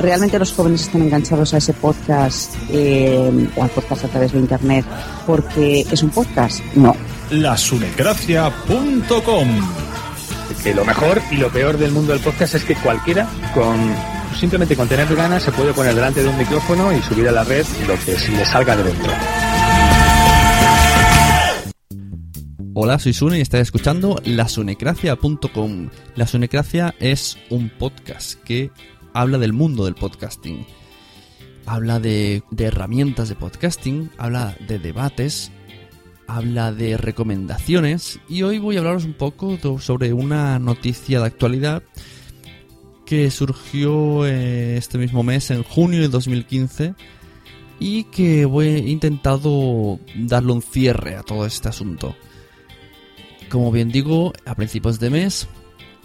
¿Realmente los jóvenes están enganchados a ese podcast eh, o al podcast a través de Internet porque es un podcast? No. lasunecracia.com. Que lo mejor y lo peor del mundo del podcast es que cualquiera con simplemente con tener ganas se puede poner delante de un micrófono y subir a la red lo que se le salga de dentro. Hola, soy Sune y estás escuchando lasunecracia.com. La Sunecracia es un podcast que habla del mundo del podcasting. Habla de, herramientas de podcasting, habla de debates, habla de recomendaciones y hoy voy a hablaros un poco sobre una noticia de actualidad que surgió eh, este mismo mes, en junio de 2015, y que he intentado darle un cierre a todo este asunto. Como bien digo, a principios de mes,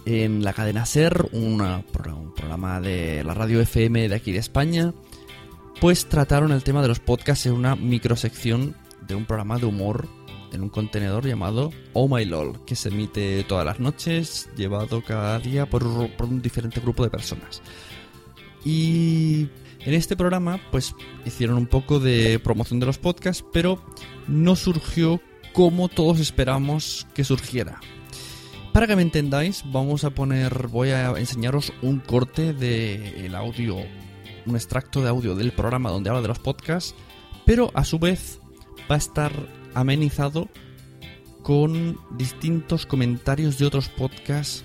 en la cadena SER, un programa de la radio FM de aquí de España, pues trataron el tema de los podcasts en una microsección de un programa de humor en un contenedor llamado Oh My LOL, que se emite todas las noches, llevado cada día por, por un diferente grupo de personas. Y en este programa, pues hicieron un poco de promoción de los podcasts, pero no surgió como todos esperamos que surgiera. Para que me entendáis, vamos a poner, voy a enseñaros un corte del audio, un extracto de audio del programa donde habla de los podcasts, pero a su vez va a estar amenizado con distintos comentarios de otros podcasts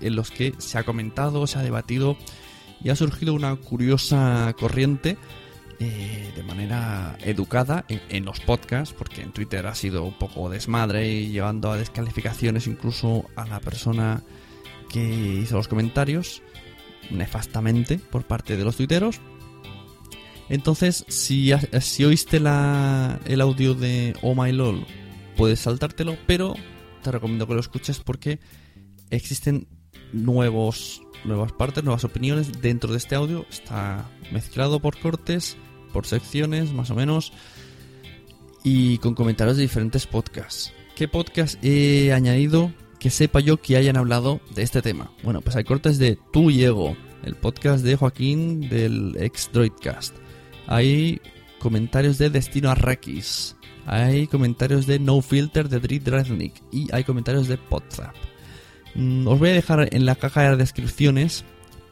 en los que se ha comentado, se ha debatido y ha surgido una curiosa corriente eh, de manera educada en, los podcasts, porque en Twitter ha sido un poco desmadre y llevando a descalificaciones incluso a la persona que hizo los comentarios, nefastamente por parte de los tuiteros. Entonces, si, si oíste el audio de Oh My LOL, puedes saltártelo, pero te recomiendo que lo escuches porque existen nuevos, nuevas partes, nuevas opiniones dentro de este audio. Está mezclado por cortes, por secciones, más o menos, y con comentarios de diferentes podcasts. ¿Qué podcast he añadido que sepa yo que hayan hablado de este tema? Bueno, pues hay cortes de Tú y Ego, el podcast de Joaquín del ex Droidcast. Hay comentarios de Destino Arrakis. Hay comentarios de No Filter de Drit. Y hay comentarios de Podzap. Mm, Os voy a dejar en la caja de descripciones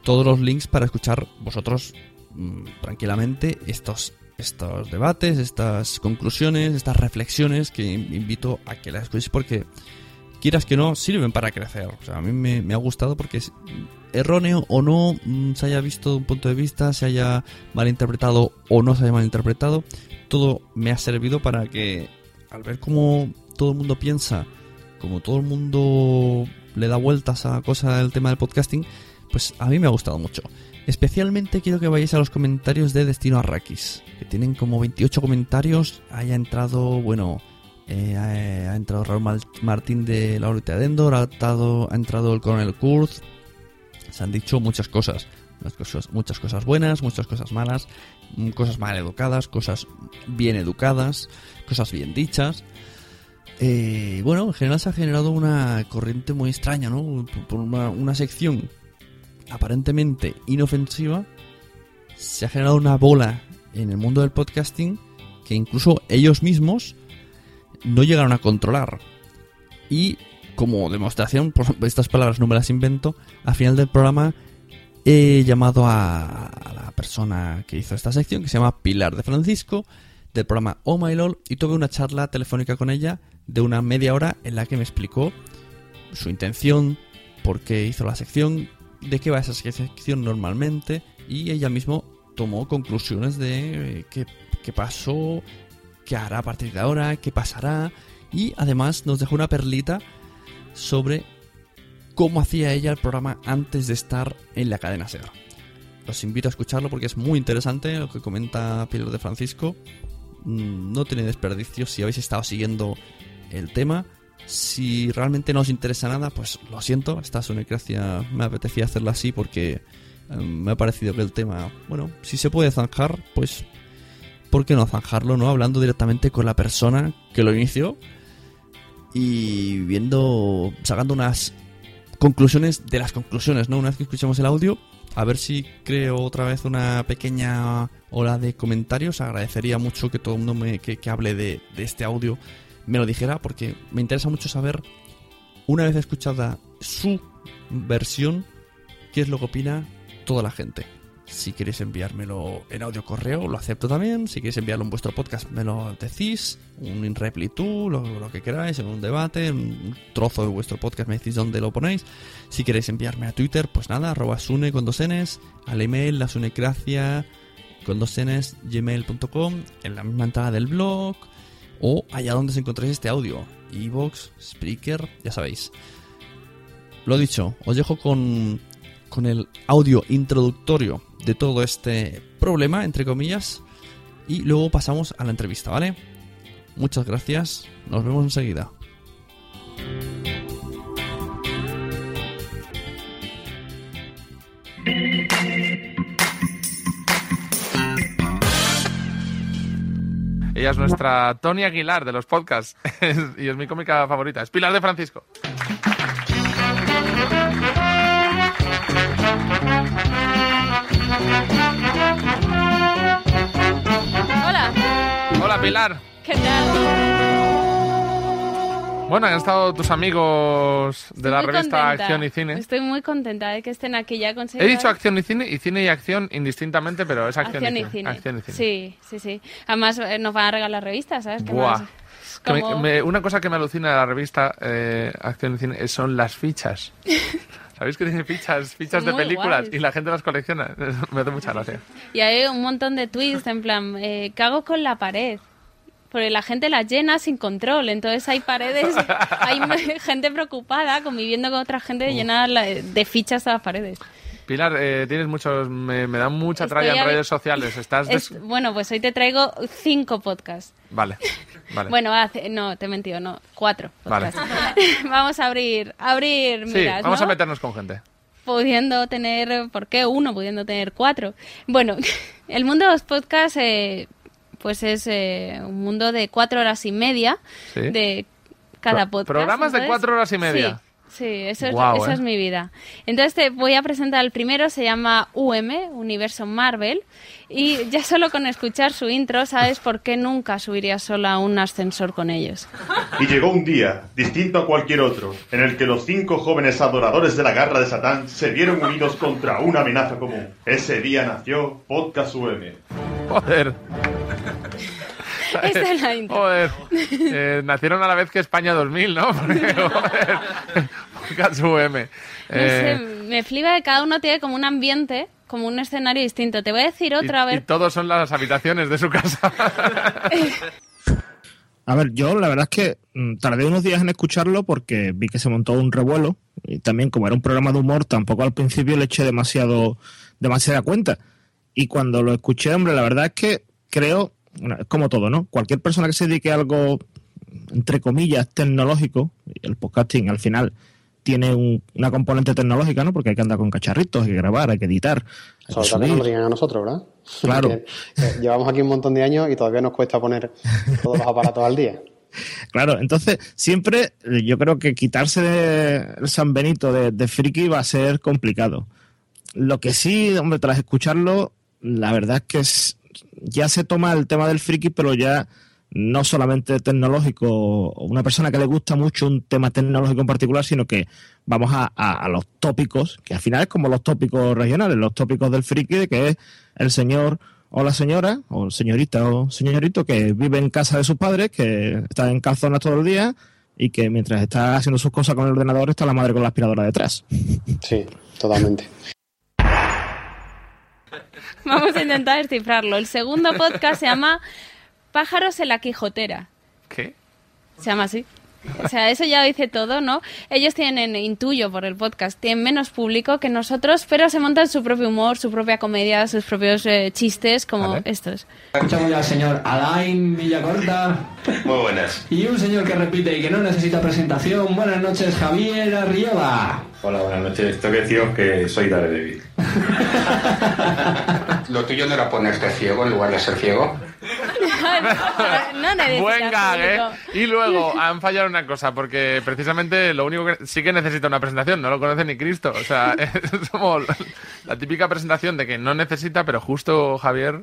todos los links para escuchar vosotros mm, tranquilamente estos, estos debates, estas conclusiones, estas reflexiones que in- invito a que las escuchéis porque quieras que no, sirven para crecer. O sea, a mí me, ha gustado porque es- erróneo o no, mm, se haya visto un punto de vista, se haya malinterpretado o no se haya malinterpretado, todo me ha servido para que al ver cómo todo el mundo piensa, como todo el mundo le da vueltas a cosa del tema del podcasting, pues a mí me ha gustado mucho. Especialmente quiero que vayáis a los comentarios de Destino Arrakis, que tienen como 28 comentarios. Haya entrado, bueno, eh, ha, entrado Raúl Martín de la órbita de ha entrado, el coronel Kurz. Se han dicho muchas cosas. Muchas cosas, buenas, muchas cosas malas, mm, cosas mal educadas, cosas bien educadas, cosas bien dichas. Eh, bueno, en general se ha generado una corriente muy extraña, ¿no? Por una, una sección aparentemente inofensiva, se ha generado una bola en el mundo del podcasting que incluso ellos mismos no llegaron a controlar. Y como demostración, por estas palabras no me las invento, al final del programa he llamado a, la persona que hizo esta sección, que se llama Pilar de Francisco, del programa Oh My LOL, y tuve una charla telefónica con ella de una media hora en la que me explicó su intención, por qué hizo la sección, de qué va esa sección normalmente, y ella mismo tomó conclusiones de eh, qué, qué pasó, qué hará a partir de ahora, qué pasará, y además nos dejó una perlita sobre cómo hacía ella el programa antes de estar en la cadena SER. Os invito a escucharlo porque es muy interesante lo que comenta Pilar de Francisco. Mm, No tiene desperdicio si habéis estado siguiendo el tema. Si realmente no os interesa nada, pues lo siento, esta sonecracia me apetecía hacerla así porque eh, me ha parecido que el tema, bueno, si se puede zanjar, pues ¿por qué no zanjarlo, no? Hablando directamente con la persona que lo inició y viendo, sacando unas conclusiones de las conclusiones, ¿no? Una vez que escuchemos el audio, a ver si creo otra vez una pequeña ola de comentarios. Agradecería mucho que todo el mundo me, que, hable de este audio me lo dijera, porque me interesa mucho saber, una vez escuchada su versión, qué es lo que opina toda la gente. Si queréis enviármelo en audio correo, lo acepto también. Si queréis enviarlo en vuestro podcast, me lo decís. Un in tú, lo, lo que queráis, en un debate, un trozo de vuestro podcast, me decís dónde lo ponéis. Si queréis enviarme a Twitter, pues nada, arroba sune con dos Ns, al email, la sunecracia con dos Ns, gmail.com, en la misma entrada del blog, o allá donde se encontréis este audio. Evox, Spreaker, ya sabéis. Lo dicho, os dejo con, con el audio introductorio de todo este problema, entre comillas, y luego pasamos a la entrevista, ¿vale? Muchas gracias, nos vemos enseguida. Ella es nuestra Tony Aguilar de los podcasts y es mi cómica favorita. Es Pilar de Francisco. Hola, Hola Pilar. ¿qué tal? Bueno, han estado tus amigos de la revista contenta. Acción y Cine. Estoy muy contenta de que estén aquí ya conseguido. He dicho acción y cine y cine y acción indistintamente, pero es acción, Acción y, y cine. cine. Acción y cine. Sí, sí, sí. Además eh, nos van a regalar revistas, ¿sabes? ¿Qué Buah. más? Que me- Como- me- una cosa que me alucina de la revista eh, Acción y Cine son las fichas. ¿Sabéis que tiene fichas, fichas de películas guays. y la gente las colecciona? me hace mucha gracia. Y hay un montón de tweets en plan, eh, ¿qué hago con la pared? Porque la gente la llena sin control, entonces hay paredes, hay gente preocupada conviviendo con otra gente llena la- de fichas a las paredes. Pilar, eh, tienes muchos, me, me da mucha Estoy tralla en redes sociales. Estás des- Es- bueno, pues hoy te traigo cinco podcasts. Vale, vale. Bueno, hace- no, te he mentido, no, cuatro Vale. podcasts. vamos a abrir, abrir sí, miras, vamos ¿no? a meternos con gente. pudiendo tener, ¿por qué uno pudiendo tener cuatro? Bueno, el mundo de los podcasts, eh, pues es eh, un mundo de cuatro horas y media Sí. de cada Pro- podcast. programas de cuatro horas y media. Sí. Sí, eso, es, eh. es mi vida. Entonces te voy a presentar el primero, se llama UM, Universo Marvel, y ya solo con escuchar su intro sabes por qué nunca subiría sola a un ascensor con ellos. Y llegó un día, distinto a cualquier otro, en el que los cinco jóvenes adoradores de la garra de Satán se vieron unidos contra una amenaza común. Ese día nació Podcast UM. Joder. Esta es la intro. Joder. Eh, nacieron a la vez que España 2000, ¿no? Porque, joder, UM. No Eh, sé, me flipa que cada uno tiene como un ambiente, como un escenario distinto. Te voy a decir otra, a y, todos son las habitaciones de su casa. A ver, yo la verdad es que mm, tardé unos días en escucharlo porque vi que se montó un revuelo y también como era un programa de humor, tampoco al principio le eché demasiado demasiada cuenta. Y cuando lo escuché, hombre, la verdad es que creo, como todo, ¿no? Cualquier persona que se dedique a algo, entre comillas, tecnológico, el podcasting al final tiene un- una componente tecnológica, ¿no? Porque hay que andar con cacharritos, hay que grabar, hay que editar. hay Sobre todo que nos a nosotros, ¿verdad? Claro. Porque, eh, llevamos aquí un montón de años y todavía nos cuesta poner todos los aparatos al día. Claro, entonces siempre yo creo que quitarse de el San Benito de, de friki va a ser complicado. Lo que sí, hombre, tras escucharlo, la verdad es que es- ya se toma el tema del friki, pero ya no solamente tecnológico, una persona que le gusta mucho un tema tecnológico en particular, sino que vamos a, los tópicos, que al final es como los tópicos regionales, los tópicos del friki, de que es el señor o la señora, o señorita o señorito que vive en casa de sus padres, que está en calzonas todo el día y que mientras está haciendo sus cosas con el ordenador está la madre con la aspiradora detrás. Sí, totalmente. Vamos a intentar descifrarlo. El segundo podcast se llama Pájaros en la Quijotera. ¿Qué? Se llama así. O sea, eso ya dice todo, ¿no? Ellos tienen, intuyo por el podcast, tienen menos público que nosotros, pero se montan su propio humor, su propia comedia, sus propios eh, chistes, como estos. Escuchamos ya al señor Alain Villacorta. Muy buenas. Y un señor que repite y que no necesita presentación. Buenas noches, Javier Arriola. Hola, buenas noches. Tengo que deciros que soy Daredevil. Lo tuyo no era ponerte ciego en lugar de ser ciego. No Buen gag, ¿eh? Y luego han fallado una cosa, porque precisamente lo único que sí que necesita una presentación, no lo conoce ni Cristo. O sea, es como la típica presentación de que no necesita, pero justo Javier.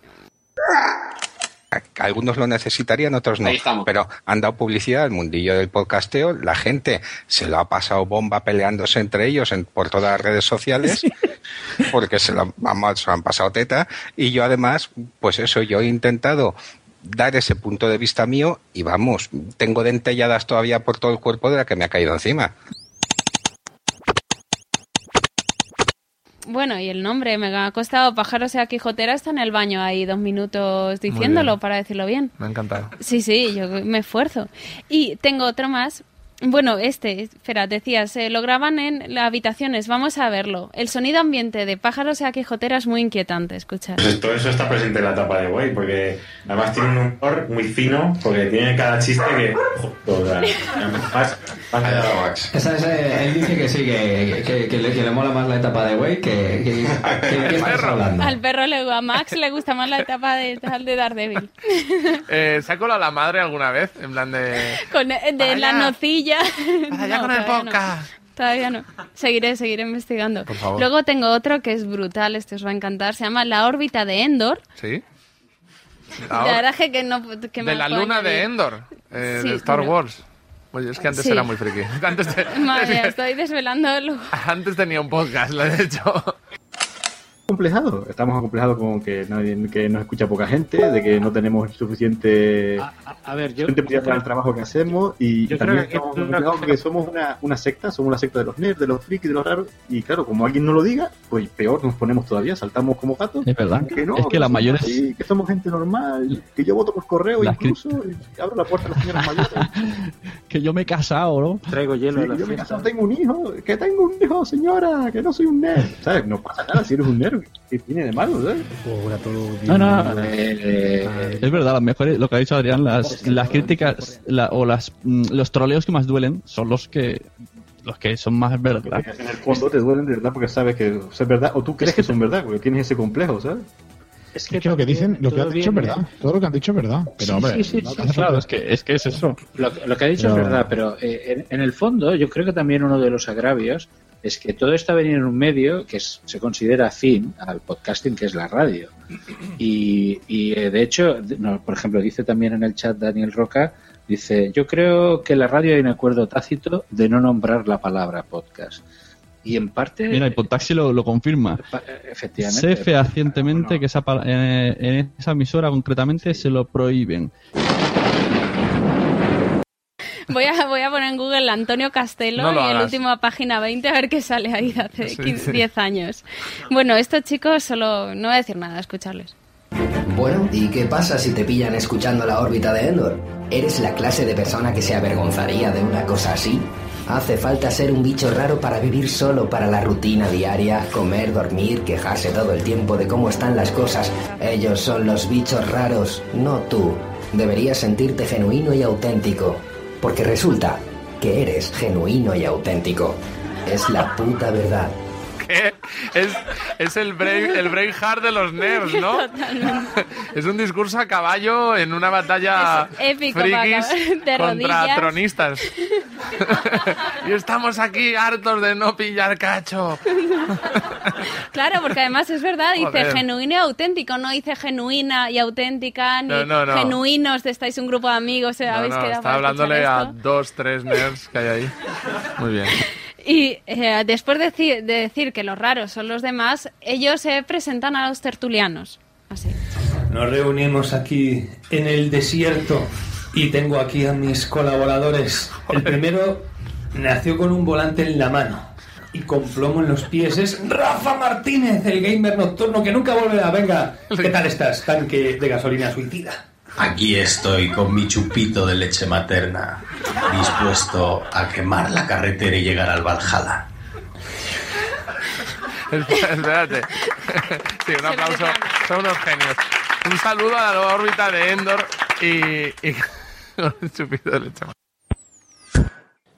Algunos lo necesitarían, otros no. Pero han dado publicidad al mundillo del podcasteo. La gente se lo ha pasado bomba peleándose entre ellos en, por todas las redes sociales. Porque se lo, vamos, se lo han pasado teta. Y yo además, pues eso, yo he intentado dar ese punto de vista mío y vamos, tengo dentelladas todavía por todo el cuerpo de la que me ha caído encima. Bueno, y el nombre me ha costado Pájaros la Quijotera, está en el baño ahí dos minutos diciéndolo para decirlo bien. Me ha encantado. Sí, sí, yo me esfuerzo. Y tengo otro más. Bueno, este, espera, decías, eh, lo graban en las habitaciones, vamos a verlo. El sonido ambiente de pájaros y a Quijotera es muy inquietante, escuchar. Pues todo eso está presente en la tapa de Way, porque además tiene un humor muy fino, porque tiene cada chiste que. Joder, más- más- Esa es, eh, él dice que sí, que, que, que le, que le mola más la etapa de Way que, que, hablando. Al perro le a Max le gusta más la etapa de, de Daredevil. Eh, ¿Se ha colado la madre alguna vez? En plan de. Con, eh, de la nocilla. Allá No, con el todavía no. podcast. Todavía no. Seguiré, seguiré investigando. Por favor. Luego tengo otro que es brutal, este os va a encantar. Se llama La órbita de Endor. ¿Sí? La verdad es que no. Que de la luna de. Endor, eh, Sí, de Star pero- Wars. Oye, es que antes Sí. era muy friki. Antes, te- Madre estoy desvelando. antes tenía un podcast, lo he hecho. Complejado. Estamos acomplejados con que, nadie, que nos escucha poca gente, de que no tenemos suficiente, A ver, yo. suficiente para el trabajo que hacemos y Yo también creo que estamos acomplejados porque somos una, una secta, somos la secta de los nerds, de los frikis, de los raros y claro, como alguien no lo diga, pues peor nos ponemos todavía, saltamos como gatos. Es verdad. Que no, Es que las somos mayores- así, que somos gente normal, que yo voto por correo Las incluso y abro la puerta a las señoras mayores. Que yo me he casado, ¿no? Traigo hielo yo me he casado, tengo un hijo, que tengo un hijo, señora, que no soy un nerd. ¿Sabes? No pasa nada si eres un nerd, ¿qué tiene de malo, ¿sabes? No, no, es verdad, las mejores, lo que ha dicho Adrián, las, las críticas la- o las, mm, los troleos que más duelen son los que los que son más verdad. En el fondo te duelen de verdad porque sabes que es verdad, o tú crees que son verdad, porque tienes ese complejo, ¿sabes? Es que lo que dicen, lo que han dicho es verdad. Todo lo que han dicho es verdad. Pero, Sí, hombre, sí, Claro, es que, es que es eso. Lo, lo que ha dicho Pero- es verdad, pero eh, en, en el fondo yo creo que también uno de los agravios es que todo esto ha venido en un medio que es- se considera afín al podcasting, que es la radio. Y, y, eh, de hecho, no, por ejemplo, dice también en el chat Daniel Roca, dice, yo creo que en la radio hay un acuerdo tácito de no nombrar la palabra podcast. Y en parte, Mira, el Podtaxi lo, lo confirma. pa- efectivamente, Sé fehacientemente que esa, en, en esa emisora concretamente se lo prohíben. Voy a, voy a poner en Google Antonio Castelo No y el hagas. último página 20 a ver qué sale ahí de hace Sí, 15, sí. 10 años. Bueno, estos chicos solo... No voy a decir nada, escucharles. Bueno, ¿y qué pasa si te pillan escuchando la órbita de Endor? ¿Eres la clase de persona que se avergonzaría de una cosa así? Hace falta ser un bicho raro para vivir solo para la rutina diaria, comer, dormir, quejarse todo el tiempo de cómo están las cosas. Ellos son los bichos raros, no tú. Deberías sentirte genuino y auténtico, porque resulta que eres genuino y auténtico. Es la puta verdad. Es, es el, brain, el Braveheart de los nerds, ¿no? Totalmente. Es un discurso a caballo en una batalla épico frikis de contra rodillas. tronistas. y estamos aquí hartos de no pillar cacho. Claro, porque además es verdad, dice Joder. genuino y auténtico, no dice genuina y auténtica, ni No, no, no. genuinos, de estáis un grupo de amigos, eh, habéis quedado está hablándole a dos, tres nerds que hay ahí. Muy bien. Y eh, después de decir, de decir que los raros son los demás, ellos se presentan a los tertulianos. Así. Nos reunimos aquí en el desierto y tengo aquí a mis colaboradores. El primero nació con un volante en la mano y con plomo en los pies. Es Rafa Martínez, el gamer nocturno que nunca volverá. Venga, ¿qué tal estás, tanque de gasolina suicida? Aquí estoy con mi chupito de leche materna, dispuesto a quemar la carretera y llegar al Valhalla. Espérate. Sí, un aplauso. Son unos genios. Un saludo a la órbita de Endor y, y con el chupito de leche.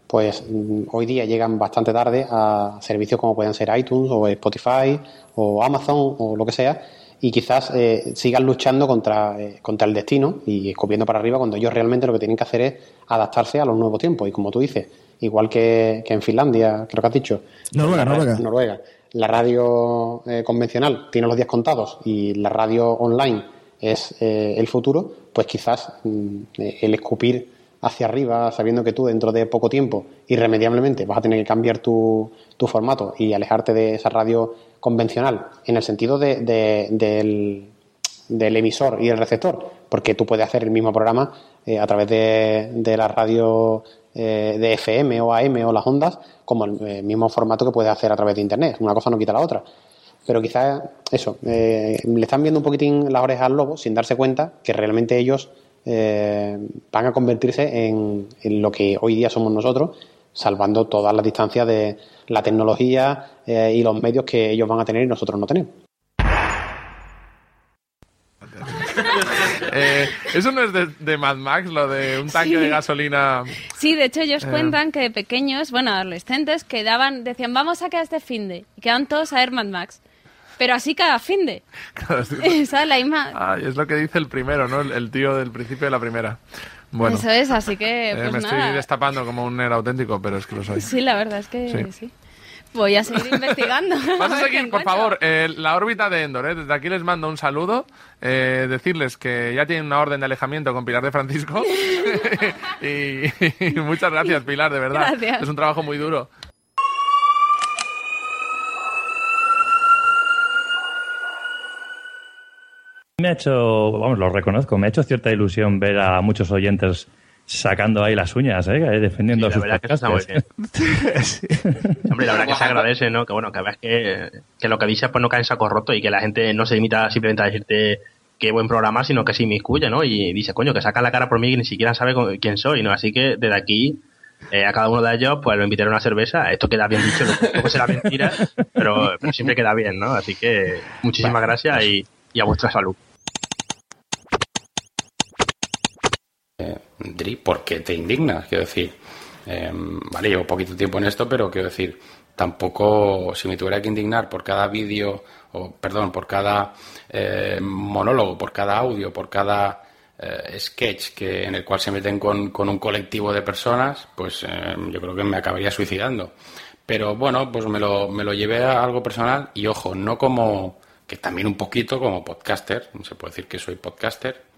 pues mm, hoy día llegan bastante tarde a servicios como pueden ser iTunes o Spotify o Amazon o lo que sea y quizás eh, sigan luchando contra, eh, contra el destino y escupiendo para arriba cuando ellos realmente lo que tienen que hacer es adaptarse a los nuevos tiempos y como tú dices, igual que, que en Finlandia, creo que has dicho. Noruega, la, Noruega. Noruega. La radio eh, convencional tiene los días contados y la radio online es eh, el futuro, pues quizás mm, eh, el escupir hacia arriba, sabiendo que tú dentro de poco tiempo, irremediablemente, vas a tener que cambiar tu, formato y alejarte de esa radio convencional, en el sentido de, de- del, emisor y el receptor, porque tú puedes hacer el mismo programa eh, a través de, la radio eh, de FM o AM o las ondas, como el eh, mismo formato que puedes hacer a través de Internet. Una cosa no quita la otra. Pero quizás eso, le están viendo un poquitín las orejas al lobo sin darse cuenta que realmente ellos eh, van a convertirse en, en lo que hoy día somos nosotros, salvando todas las distancias de la tecnología eh, y los medios que ellos van a tener y nosotros no tenemos. Eh, eso no es de, de Mad Max, lo de un tanque Sí. de gasolina. Sí, de hecho ellos Eh. cuentan que de pequeños, bueno, adolescentes, quedaban, decían, vamos a quedar este finde. Y quedaban todos a ver Mad Max. Pero así cada. ¿Sabes? La misma... Ay, es lo que dice el primero, ¿no? El, el tío del principio de la primera. Bueno, Eso es, así que, eh, pues me estoy destapando como un nerd auténtico, pero es que lo soy. Sí, la verdad es que Sí. sí. Voy a seguir investigando. Vas a seguir, por favor, eh, la órbita de Endor. ¿eh? Desde aquí les mando un saludo. eh, decirles que ya tienen una orden de alejamiento con Pilar de Francisco. y, y muchas gracias, Pilar, de verdad. Gracias. Es un trabajo muy duro. Me ha hecho, vamos, lo reconozco, me ha hecho cierta ilusión ver a muchos oyentes sacando ahí las uñas, ¿eh? defendiendo Sí, la sus verdad que está muy podcasts. Hombre, la verdad que se agradece, ¿no? Que bueno, que veas que, que lo que dices pues no cae en saco roto y que la gente no se limita simplemente a decirte qué buen programa, sino que se inmiscuye, ¿no? Y dice, coño, que saca la cara por mí y ni siquiera sabe quién soy, ¿no? Así que desde aquí, eh, a cada uno de ellos, pues lo invitaré a una cerveza. Esto queda bien dicho, luego será mentira, pero, pero siempre queda bien, ¿no? Así que muchísimas gracias y, y a vuestra salud. Dri, ¿por qué te indignas? Quiero decir, eh, vale, llevo poquito tiempo en esto, pero quiero decir, tampoco, si me tuviera que indignar por cada vídeo, o perdón, por cada eh, monólogo, por cada audio, por cada eh, sketch que, en el cual se meten con, con un colectivo de personas, pues eh, yo creo que me acabaría suicidando. Pero bueno, pues me lo, me lo llevé a algo personal y ojo, no como, que también un poquito como podcaster, se puede decir que soy podcaster,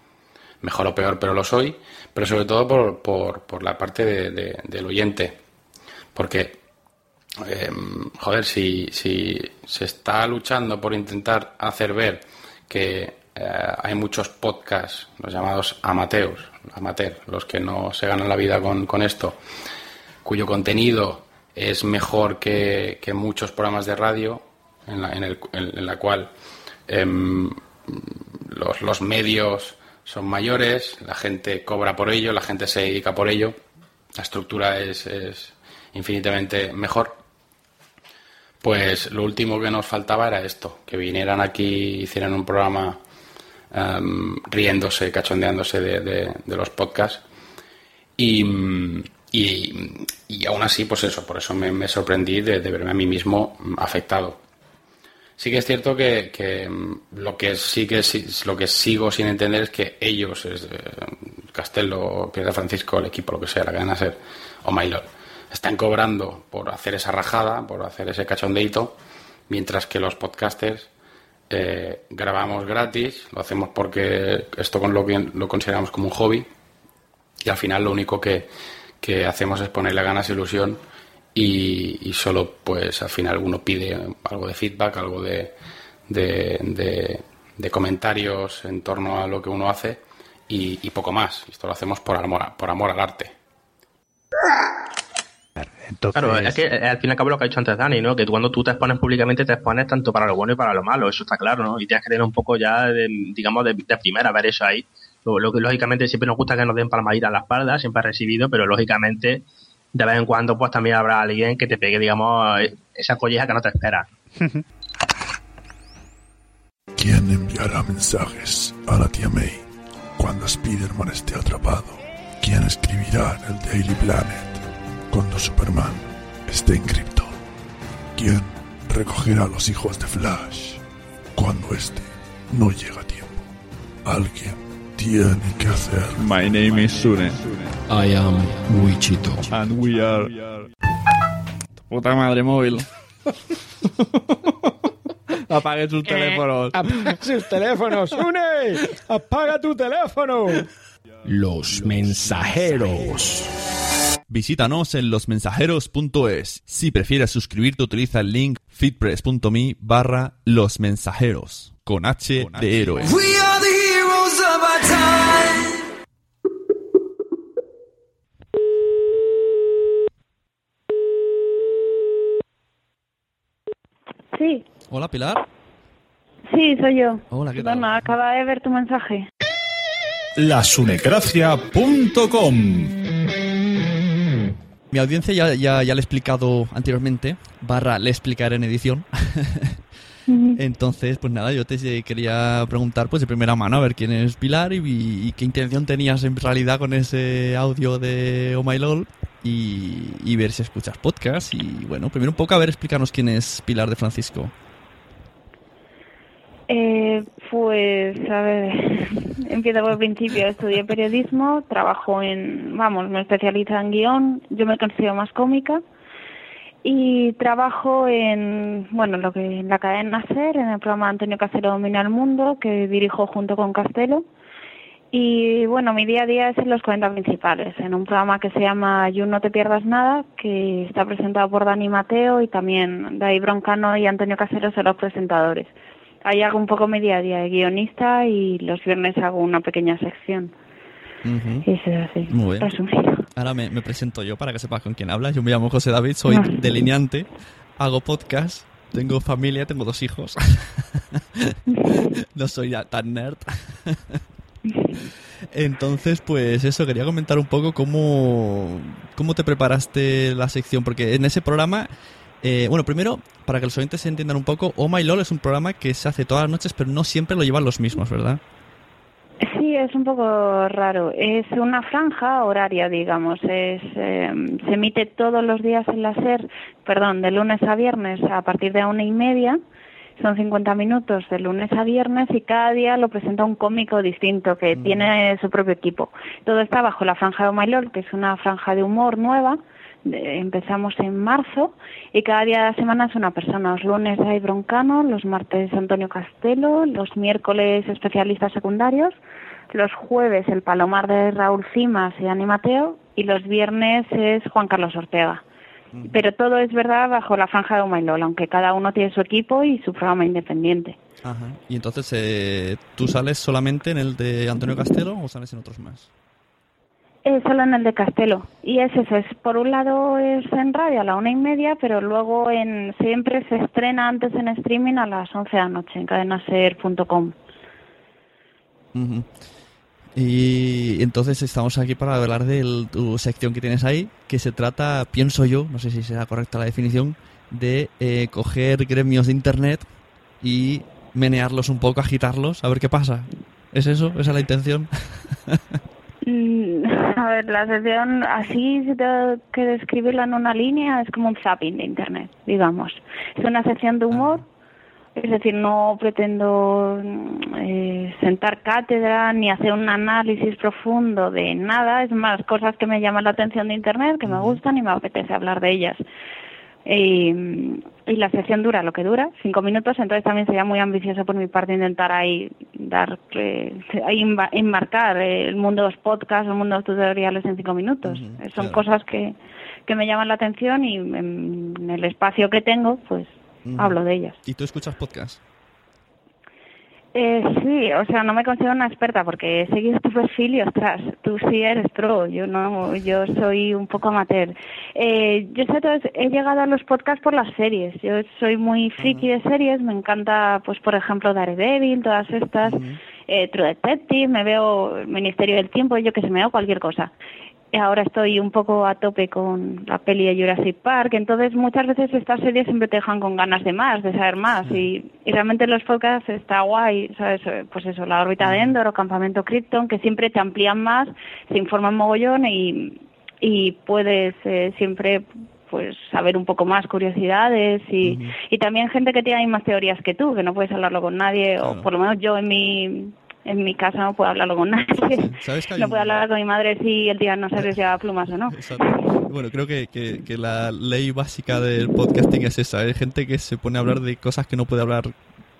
mejor o peor, pero lo soy, pero sobre todo por, por, por la parte de- de- del oyente. Porque, eh, joder, si, si se está luchando por intentar hacer ver que eh, hay muchos podcasts, los llamados amateurs, amateur, los que no se ganan la vida con, con esto, cuyo contenido es mejor que, que muchos programas de radio, en la, en el- en la cual em, los, los medios son mayores, la gente cobra por ello, la gente se dedica por ello, la estructura es, es infinitamente mejor. Pues lo último que nos faltaba era esto, que vinieran aquí, hicieran un programa em, riéndose, cachondeándose de, de- los podcasts. Y, y, y aún así, pues eso, por eso me, me sorprendí de, de verme a mí mismo afectado. Sí que es cierto que, mm, lo que sí que lo que sigo sin entender es que ellos, es, eh, Castelo, Piedra Francisco, el equipo, lo que sea, la cadena ser, o Mailol, están cobrando por hacer esa rajada, por hacer ese cachondeito, mientras que los podcasters eh, grabamos gratis, lo hacemos porque esto con lo que lo consideramos como un hobby y al final lo único que, que hacemos es ponerle ganas e ilusión y, y solo pues al final uno pide algo de feedback, algo de, de, de- de comentarios en torno a lo que uno hace y, y poco más. Esto lo hacemos por amor, por amor al arte. Claro, es que eh, al fin y al cabo lo que ha dicho antes Dani, ¿no? Que cuando tú te expones públicamente, te expones tanto para lo bueno y para lo malo, eso está claro, ¿no? Y tienes que tener un poco ya, de, digamos, de, de primera ver eso ahí. Lo, lo que lógicamente siempre nos gusta que nos den palmadita en la espalda, siempre ha recibido, pero lógicamente de vez en cuando pues también habrá alguien que te pegue, digamos, esa colleja que no te espera. ¿Quién enviará mensajes a la tía May cuando Spider-Man esté atrapado? ¿Quién escribirá en el Daily Planet cuando Superman esté en Krypton? ¿Quién recogerá a los hijos de Flash cuando este no llega a tiempo? Alguien tiene que hacer. My name is Sune. I am Wichito. And we are. Puta madre móvil. Apague sus teléfonos. Apaga sus teléfonos, ¡Une! ¡Apaga tu teléfono! Los mensajeros. Visítanos en losmensajeros.es. Si prefieres suscribirte, utiliza el link fitpress.me barra los mensajeros. Con H de héroe. Sí, Hola, Pilar. sí, soy yo. Hola, ¿qué tal? Acaba de ver tu mensaje. lasunecracia.com Mi audiencia ya, ya, ya le he explicado anteriormente, barra le explicaré en edición. Entonces, pues nada, yo te quería preguntar pues de primera mano a ver quién es Pilar y, y qué intención tenías en realidad con ese audio de Oh My LOL y, ver si escuchas podcast y bueno, primero un poco a ver explícanos quién es Pilar de Francisco. Eh, pues, a ver, empiezo por el principio. Estudié periodismo, trabajo en, vamos, me especializo en guion, yo me considero más cómica y trabajo en, bueno, lo que en la cadena Ser, en el programa Antonio Castelo Domina el Mundo, que dirijo junto con Castelo. Y bueno, mi día a día es en los 40 principales, en un programa que se llama You No Te Pierdas Nada, que está presentado por Dani Mateo y también David Broncano y Antonio Casero son los presentadores. Ahí hago un poco mi día a día de guionista y los viernes hago una pequeña sección. Eso es así. Muy bien. resumido. Ahora me, me presento yo para que sepas con quién hablas. Yo me llamo José David, soy delineante, hago podcast, tengo familia, tengo dos hijos. no soy ya tan nerd. Entonces, pues eso, quería comentar un poco cómo, cómo te preparaste la sección, porque en ese programa, eh, bueno, primero, para que los oyentes se entiendan un poco, Oh My LOL es un programa que se hace todas las noches, pero no siempre lo llevan los mismos, ¿verdad? Sí, es un poco raro. Es una franja horaria, digamos. Es, eh, se emite todos los días en la SER, perdón, de lunes a viernes a partir de una y media. Son 50 minutos de lunes a viernes y cada día lo presenta un cómico distinto que tiene su propio equipo. Todo está bajo la franja de Lord, que es una franja de humor nueva. De- empezamos en marzo y cada día de la semana es una persona. Los lunes hay Broncano, los martes Antonio Castelo, los miércoles especialistas secundarios, los jueves el Palomar de Raúl Cimas y Ani Mateo y los viernes es Juan Carlos Ortega. Pero todo es verdad bajo la franja de Omailol, aunque cada uno tiene su equipo y su programa independiente. Ajá. Y entonces, eh, ¿tú sales solamente en el de Antonio Castelo o sales en otros más? Eh, solo en el de Castelo. Y es eso, es, por un lado es en radio a la una y media, pero luego en siempre se estrena antes en streaming a las 11 de la noche en cadenaser.com. Ujú. Y entonces estamos aquí para hablar de tu sección que tienes ahí, que se trata, pienso yo, no sé si será correcta la definición, de eh, coger gremios de Internet y menearlos un poco, agitarlos, a ver qué pasa. ¿Es eso? ¿Esa es la intención? Mm, A ver, la sección, así si tengo que describirla en una línea, es como un zapping de Internet, digamos. Es una sección de humor, es decir, no pretendo mm, eh, sentar cátedra ni hacer un análisis profundo de nada, es más, cosas que me llaman la atención de Internet, que me gustan y me apetece hablar de ellas. Y, y la sección dura lo que dura, cinco minutos, entonces también sería muy ambicioso por mi parte intentar ahí dar, eh, ahí enmarcar el mundo de los podcasts, el mundo de los tutoriales en cinco minutos. Eh, Son claro. cosas que, que me llaman la atención y en el espacio que tengo, pues Hablo de ellas. ¿Y tú escuchas podcast? Eh, sí, o sea, no me considero una experta porque he seguido tu perfil y ostras, tú sí eres pro, yo no, yo soy un poco amateur. Eh, yo sé, todo, he llegado a los podcasts por las series, yo soy muy friki de series, me encanta, pues por ejemplo, Daredevil, todas estas, eh, True Detective, me veo el Ministerio del Tiempo, yo que sé, me veo cualquier cosa. Ahora estoy un poco a tope con la peli de Jurassic Park, entonces muchas veces estas series siempre te dejan con ganas de más, de saber más, y, y realmente los podcasts está guay, ¿sabes? Pues eso, la órbita de Endor o Campamento Krypton, que siempre te amplían más, se informan mogollón y, y puedes eh, siempre pues saber un poco más curiosidades y, y también gente que tiene más teorías que tú, que no puedes hablarlo con nadie, o por lo menos yo en mi en mi casa no puedo hablarlo con nadie. ¿Sabes que hay No puedo hablar con mi madre si el día no sabes si lleva plumas o no. Bueno, creo que, que- que la ley básica del podcasting es esa. Hay gente que se pone a hablar de cosas que no puede hablar.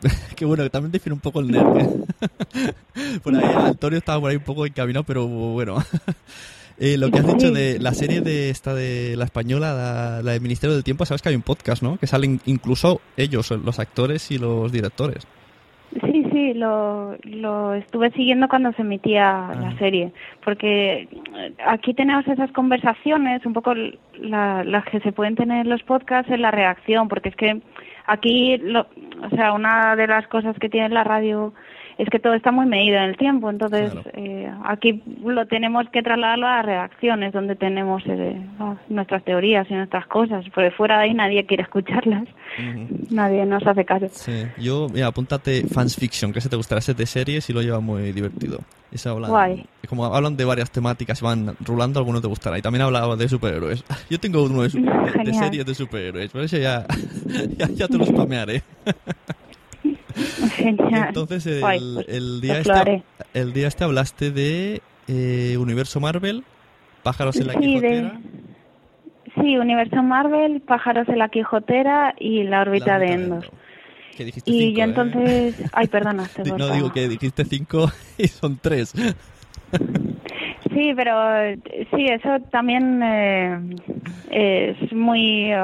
que bueno, que también define un poco el nerd. ¿eh? por ahí Antonio estaba por ahí un poco encaminado, pero bueno. Eh, lo que has dicho de la serie de esta de la española, la, la del Ministerio del Tiempo, sabes que hay un podcast, ¿no? Que salen incluso ellos, los actores y los directores. Sí, lo, lo estuve siguiendo cuando se emitía la serie, porque eh, aquí tenemos esas conversaciones, un poco la- las que se pueden tener en los podcasts en la reacción, porque es que aquí, lo, o sea, una de las cosas que tiene la radio es que todo está muy medido en el tiempo, entonces eh, aquí lo tenemos que trasladarlo a las reacciones, donde tenemos eh, nuestras teorías y nuestras cosas, porque fuera de ahí nadie quiere escucharlas, nadie nos hace caso. Sí. Yo, mira, apúntate Fans Fiction, que se te gustará ese de series y lo lleva muy divertido. Ese hablan, Guay. Como hablan de varias temáticas y van rulando, algunos te gustará. Y también hablaba de superhéroes. Yo tengo uno de, su- de- series de superhéroes, por eso ya, ya, ya te lo spamearé. Genial. Entonces, el, Guay, pues, el día pues este, el día este hablaste de eh, Universo Marvel, Pájaros en la Sí, Quijotera. de, sí, Universo Marvel, Pájaros en la Quijotera y la órbita de Endor. Que dijiste Y cinco, yo ¿eh? entonces... Ay, perdona, No digo que dijiste cinco y son tres. Sí, pero sí, eso también eh, es muy... eh,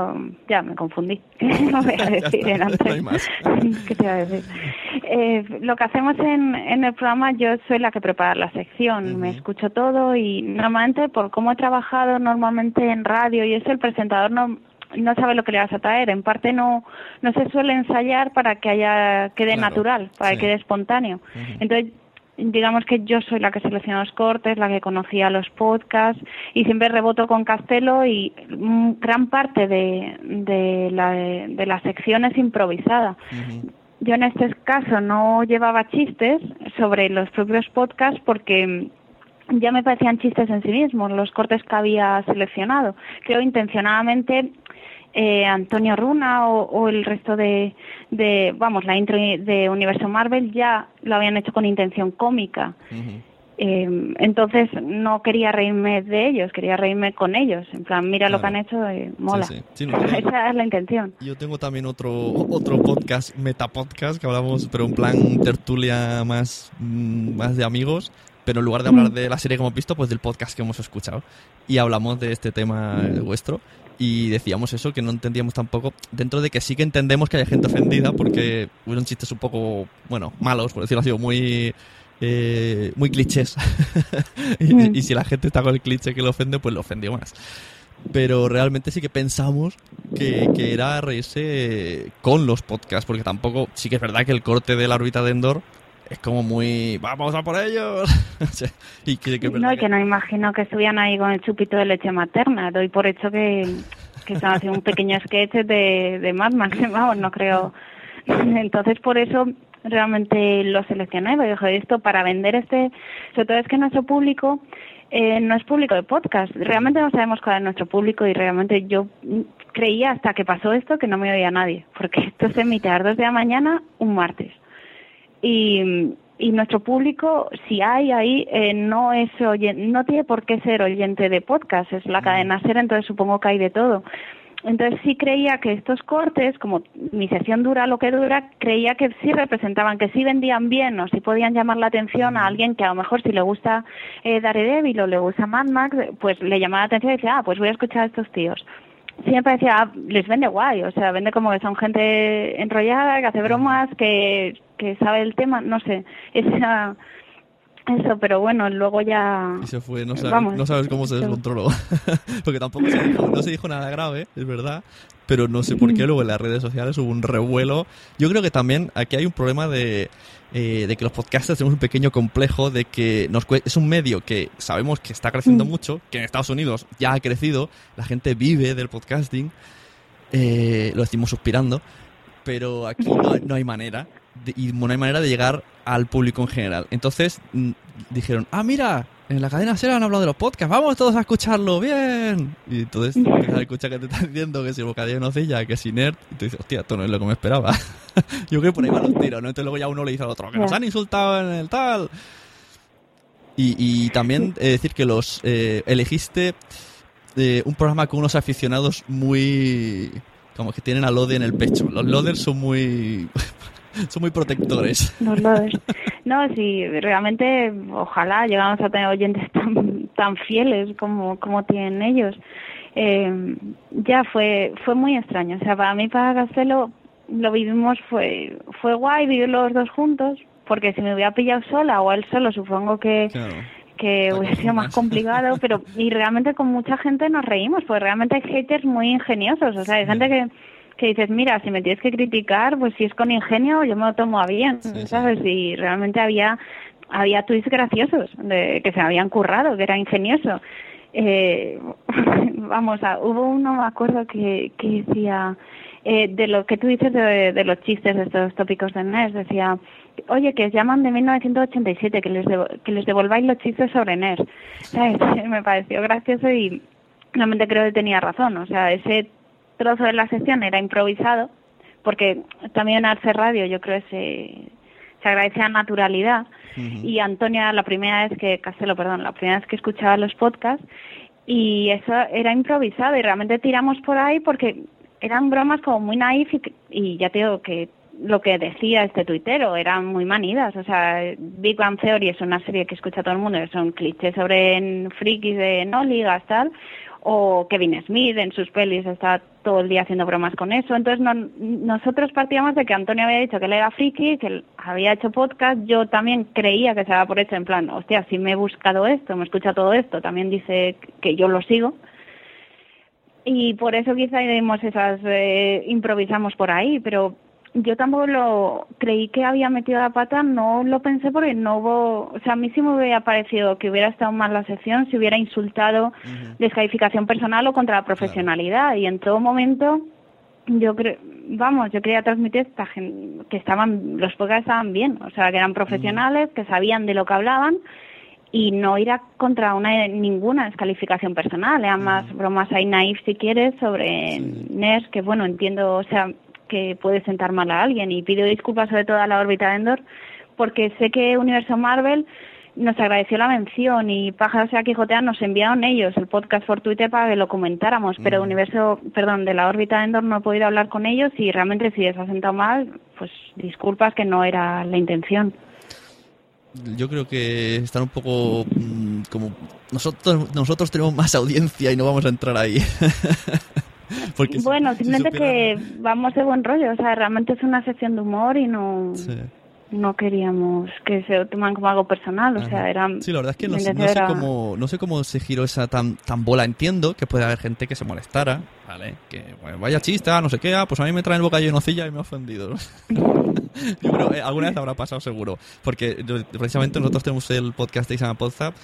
ya, me confundí. no voy a decir en antes. no. ¿Qué te iba a decir? Eh, lo que hacemos en, en el programa, yo soy la que prepara la sección, me escucho todo y normalmente por cómo he trabajado normalmente en radio y eso, el presentador no no sabe lo que le vas a traer. En parte no no se suele ensayar para que haya quede Claro, natural, para sí. que quede espontáneo. Entonces digamos que yo soy la que selecciona los cortes, la que conocía los podcasts y siempre reboto con Castelo y mm, gran parte de, de, la, de la sección es improvisada. Yo en este caso no llevaba chistes sobre los propios podcasts porque ya me parecían chistes en sí mismos los cortes que había seleccionado. Creo intencionadamente eh, Antonio Runa o, o el resto de, de, vamos, la intro de Universo Marvel ya lo habían hecho con intención cómica. Eh, entonces no quería reírme de ellos, quería reírme con ellos. En plan, mira lo que han hecho, eh, mola. Sí, sí. Sí, no, yo- Esa es la intención. Yo tengo también otro otro podcast, metapodcast, que hablamos, pero en plan tertulia más, mm, más de amigos, pero en lugar de hablar de la serie que hemos visto, pues del podcast que hemos escuchado. Y hablamos de este tema vuestro. Y decíamos eso, que no entendíamos tampoco, dentro de que sí que entendemos que hay gente ofendida, porque hubieron chistes un poco, bueno, malos, por decirlo así, muy, eh, muy clichés. y, Mm. y si la gente está con el cliché que le ofende, pues lo ofendió más. Pero realmente sí que pensamos que, que era reírse con los podcasts, porque tampoco, sí que es verdad que el corte de la órbita de Endor es como muy, vamos a por ellos. Y que, No, y que no imagino que estuvieran ahí con el chupito de leche materna. Doy por hecho que, que estaban haciendo un pequeño sketch de, de Mad Max. Vamos, no creo. Entonces, por eso realmente lo seleccioné. Porque dije, esto para vender este. Sobre todo es que nuestro público eh, no es público de podcast. Realmente no sabemos cuál es nuestro público y realmente yo creía hasta que pasó esto que no me oía nadie. Porque esto se emite a las 2 de la mañana un martes y, y nuestro público, si hay ahí, eh, no es oyen- no tiene por qué ser oyente de podcast, es la cadena ser, entonces supongo que hay de todo. Entonces sí creía que estos cortes, como mi sección dura lo que dura, creía que sí representaban, que sí vendían bien o sí podían llamar la atención a alguien que a lo mejor si le gusta eh, Daredevil o le gusta Mad Max, pues le llamaba la atención y decía, ah, pues voy a escuchar a estos tíos sí me parecía, ah, les vende guay, o sea, vende como que son gente enrollada, que hace bromas, que, que sabe el tema, no sé, esa, eso, pero bueno, luego ya... Y se fue, no sabes, Vamos, no sabes cómo se descontroló. Porque tampoco se dijo, no se dijo nada grave, es verdad. Pero no sé por qué luego en las redes sociales hubo un revuelo. Yo creo que también aquí hay un problema de, eh, de que los podcasters tenemos un pequeño complejo de que nos es un medio que sabemos que está creciendo Mm. mucho, que en Estados Unidos ya ha crecido, la gente vive del podcasting, eh, lo decimos suspirando, pero aquí no, hay- no hay manera y no hay manera de llegar al público en general. Entonces mm, dijeron, ah, mira, en la cadena SER han hablado de los podcasts, vamos todos a escucharlo, bien. Y entonces empiezas a escuchar que te están diciendo que si el bocadillo nocilla, que si nerd, y tú dices, hostia, esto no es lo que me esperaba. Yo creo que por ahí van los tiros, ¿no? Entonces luego ya uno le dice al otro, que nos han insultado en el tal. Y, y también eh, decir que los eh, elegiste eh, un programa con unos aficionados muy como que tienen a Lode en el pecho. Los Loders son muy son muy protectores. Los lodes. No, sí, realmente, ojalá llegamos a tener oyentes tan, tan fieles como, como tienen ellos. Eh, ya fue fue muy extraño. O sea, para mí, para Castelo, lo vivimos, fue fue guay vivir los dos juntos, porque si me hubiera pillado sola o él solo, supongo que, que hubiera sido más complicado, pero y realmente con mucha gente nos reímos, porque realmente hay haters muy ingeniosos, o sea, hay gente que, que dices, mira, si me tienes que criticar, pues si es con ingenio, yo me lo tomo a bien, ¿sabes? Y realmente había había tweets graciosos de, que se habían currado, que era ingenioso. Eh, vamos, a, hubo uno, me acuerdo, que, que decía, eh, de lo que tú dices de, de los chistes, de estos tópicos de NES, decía, oye, que os llaman de 1987, que les, devo- que les devolváis los chistes sobre NES. ¿Sabes? Me pareció gracioso y realmente creo que tenía razón. O sea, ese trozo de la sección era improvisado, porque también en Arce Radio yo creo que se, se agradece la naturalidad. Y Antonia, la primera vez que, Castelo, perdón, la primera vez que escuchaba los podcasts, y eso era improvisado y realmente tiramos por ahí porque eran bromas como muy naif y, y ya te digo que lo que decía este tuitero eran muy manidas, o sea, Big Bang Theory es una serie que escucha todo el mundo, son clichés sobre frikis de no ligas tal, o Kevin Smith en sus pelis está todo el día haciendo bromas con eso, entonces no- nosotros partíamos de que Antonio había dicho que él era friki, que él había hecho podcast, yo también creía que se daba por hecho en plan, hostia, si me he buscado esto, me escucha todo esto, también dice que yo lo sigo, y por eso quizá esas, eh, improvisamos por ahí, pero yo tampoco lo creí que había metido la pata, no lo pensé porque no hubo, o sea, a mí sí me hubiera parecido que hubiera estado mal la sección si hubiera insultado descalificación personal o contra la profesionalidad. Y en todo momento yo creo, vamos, yo quería transmitir esta que estaban, los podcasts estaban bien, o sea, que eran profesionales, que sabían de lo que hablaban y no ir a contra una ninguna descalificación personal, eran más bromas ahí naif si quieres sobre NES, que bueno, entiendo, o sea, que puede sentar mal a alguien y pido disculpas sobre todo a la órbita de Endor porque sé que Universo Marvel nos agradeció la mención y Pájaros y Quijotea nos enviaron ellos el podcast por Twitter para que lo comentáramos, pero Universo, perdón, de la órbita de Endor no he podido hablar con ellos y realmente si les ha sentado mal, pues disculpas que no era la intención. Yo creo que están un poco mm, como nosotros nosotros tenemos más audiencia y no vamos a entrar ahí. Porque Bueno, si simplemente que vamos de buen rollo, o sea, realmente es una sección de humor y no no queríamos que se lo toman como algo personal, o sea, era Sí, la verdad es que no, sé- no intención sé era- cómo, no sé cómo se giró esa tan, tan bola. Entiendo que puede haber gente que se molestara, ¿vale? Que bueno, vaya chiste, ah, no sé qué, ah, pues a mí me traen el bocadillo de nocilla y me ha ofendido. Yo creo, eh, alguna vez habrá pasado seguro. Porque precisamente nosotros tenemos el podcast de Isama Podzap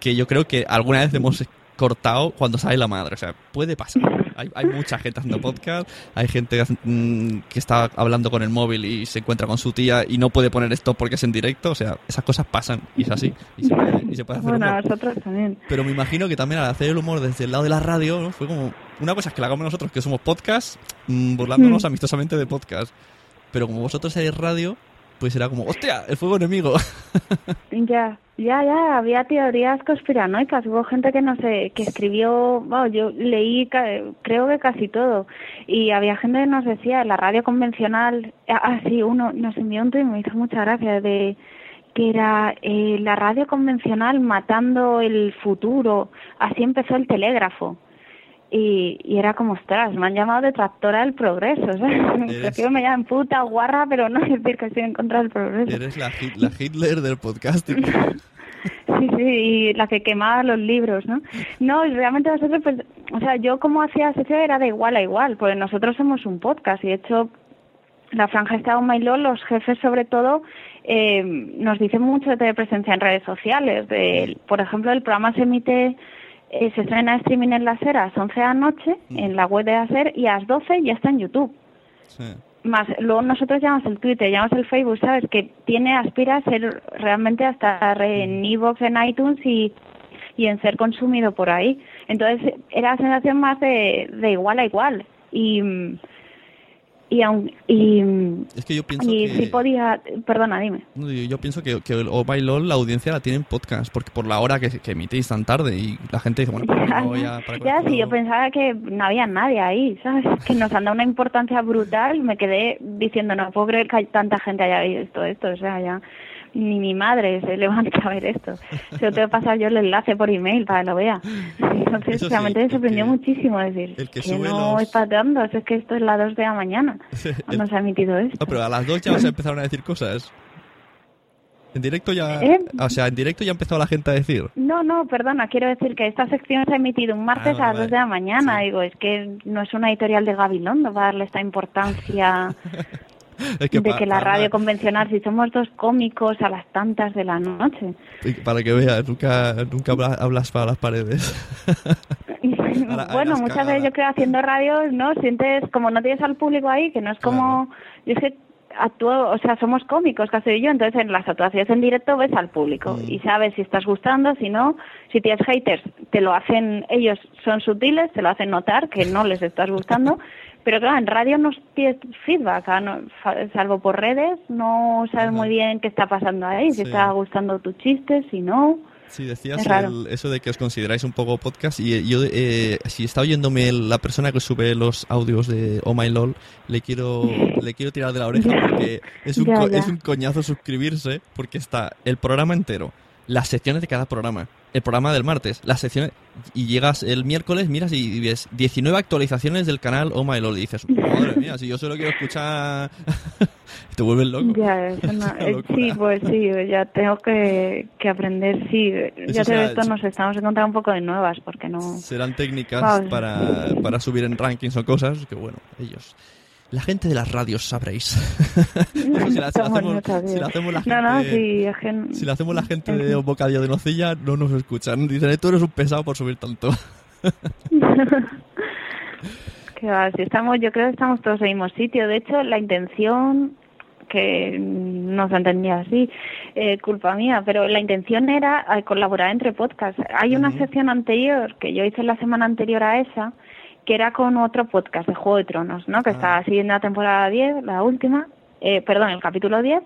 que yo creo que alguna vez hemos cortado cuando sale la madre. O sea, puede pasar. Hay, hay mucha gente haciendo podcast, hay gente que, mm, que está hablando con el móvil y se encuentra con su tía y no puede poner esto porque es en directo. O sea, esas cosas pasan y es así. Y se puede, y se puede hacer Bueno, humor. nosotros también. Pero me imagino que también al hacer el humor desde el lado de la radio, ¿no? fue como. Una cosa es que la hagamos nosotros, que somos podcast, mm, burlándonos Mm. amistosamente de podcast. Pero como vosotros seréis radio, pues era como, ¡hostia! El fuego enemigo. Ya, ya, ya, había teorías conspiranoicas. Hubo gente que no sé, que escribió, bueno, yo leí creo que casi todo. Y había gente que nos decía, la radio convencional, ah, uno nos envió un tweet, me hizo mucha gracia, de que era eh, la radio convencional matando el futuro. Así empezó el telégrafo. Y, y era como, ostras, me han llamado detractora del progreso. Prefiero me llamen puta, guarra, pero no decir que estoy en contra del progreso. Eres la, Hit- la Hitler del podcasting. Sí, sí, y la que quemaba los libros, ¿no? No, y realmente nosotros, pues, o sea, yo como hacía sección era de igual a igual, porque nosotros somos un podcast y de hecho la franja está My LOL, los jefes sobre todo, eh, nos dicen mucho de presencia en redes sociales. De, por ejemplo, el programa se emite, eh, se estrena streaming en la SER a las 11 de la noche, en la web de la SER, y a las 12 ya está en YouTube. Más, luego nosotros llamamos el Twitter, llamamos el Facebook, ¿sabes? Que tiene, aspira a ser realmente hasta en iVoox, en iTunes y, y en ser consumido por ahí. Entonces era la sensación más de, de igual a igual. Y, mm, y, aun- y, Es que yo pienso y que... sí podía, perdona, dime. Yo pienso que, que el Oh My LOL, la audiencia la tiene en podcast, porque por la hora que, que emitís tan tarde y la gente dice, bueno, pues Ya, no voy a... para Ya, sí, yo pensaba que no había nadie ahí, ¿sabes? Que nos han dado una importancia brutal. Me quedé diciendo, no puedo creer que hay tanta gente haya visto esto. O sea, ya ni mi madre se levanta a ver esto. Se lo tengo que pasar yo el enlace por email para que lo vea. Entonces, sí, realmente me sorprendió que- muchísimo decir el que que, no los- es pateando, es que esto es las 2 de la mañana. cuando se ha emitido esto. No, pero a las dos ya os empezaron a decir cosas. En directo ya... ¿Eh? O sea, en directo ya ha empezado la gente a decir. No, no, perdona, quiero decir que esta sección se ha emitido un martes Ah, a las 2 de la mañana. Digo, es que no es una editorial de Gabilondo para darle esta importancia Es que de que la para- radio convencional, si somos dos cómicos a las tantas de la noche. Para que veas, nunca, nunca habla- hablas para las paredes. Bueno, has muchas veces yo creo haciendo radio, ¿no? Sientes como no tienes al público ahí, que no es como... Yo es que actúo, o sea, somos cómicos, casi yo, entonces en las actuaciones en directo ves al público Mm. y sabes si estás gustando, si no, si tienes haters, te lo hacen, ellos son sutiles, te lo hacen notar que no les estás gustando, pero claro, en radio no tienes feedback, no- salvo por redes, no sabes muy bien qué está pasando ahí, si Sí. está gustando tu chiste, si no... Sí, decías Es el- eso de que os consideráis un poco podcast y eh, yo, eh, si está oyéndome la persona que sube los audios de Oh My LOL, le quiero, le quiero tirar de la oreja porque es un, ya. es un coñazo suscribirse porque está el programa entero, las secciones de cada programa, el programa del martes, las secciones y llegas el miércoles, miras y ves 19 actualizaciones del canal Oh My LOL y dices, madre mía, si yo solo quiero escuchar... te vuelves loco. Ya, eso no- Una eh, sí, pues sí, ya tengo que, que aprender, sí. ya te será- esto nos estamos encontrando un poco de nuevas, porque no... serán técnicas para, para subir en rankings o cosas que bueno, ellos la gente de las radios sabréis. Si, la, si la Somos hacemos, si la hacemos la gente, No, no, sí, es que... si la hacemos la gente de un bocadillo de nocilla, no nos escuchan. Dicen, tú eres un pesado por subir tanto. que va, si estamos, yo creo que estamos todos en el mismo sitio. De hecho, la intención, que no se entendía así, eh, culpa mía, pero la intención era eh, colaborar entre podcasts. Hay una sección anterior que yo hice la semana anterior a esa, que era con otro podcast de Juego de Tronos, ¿no? Que estaba siguiendo la temporada 10, la última, eh, perdón, el capítulo 10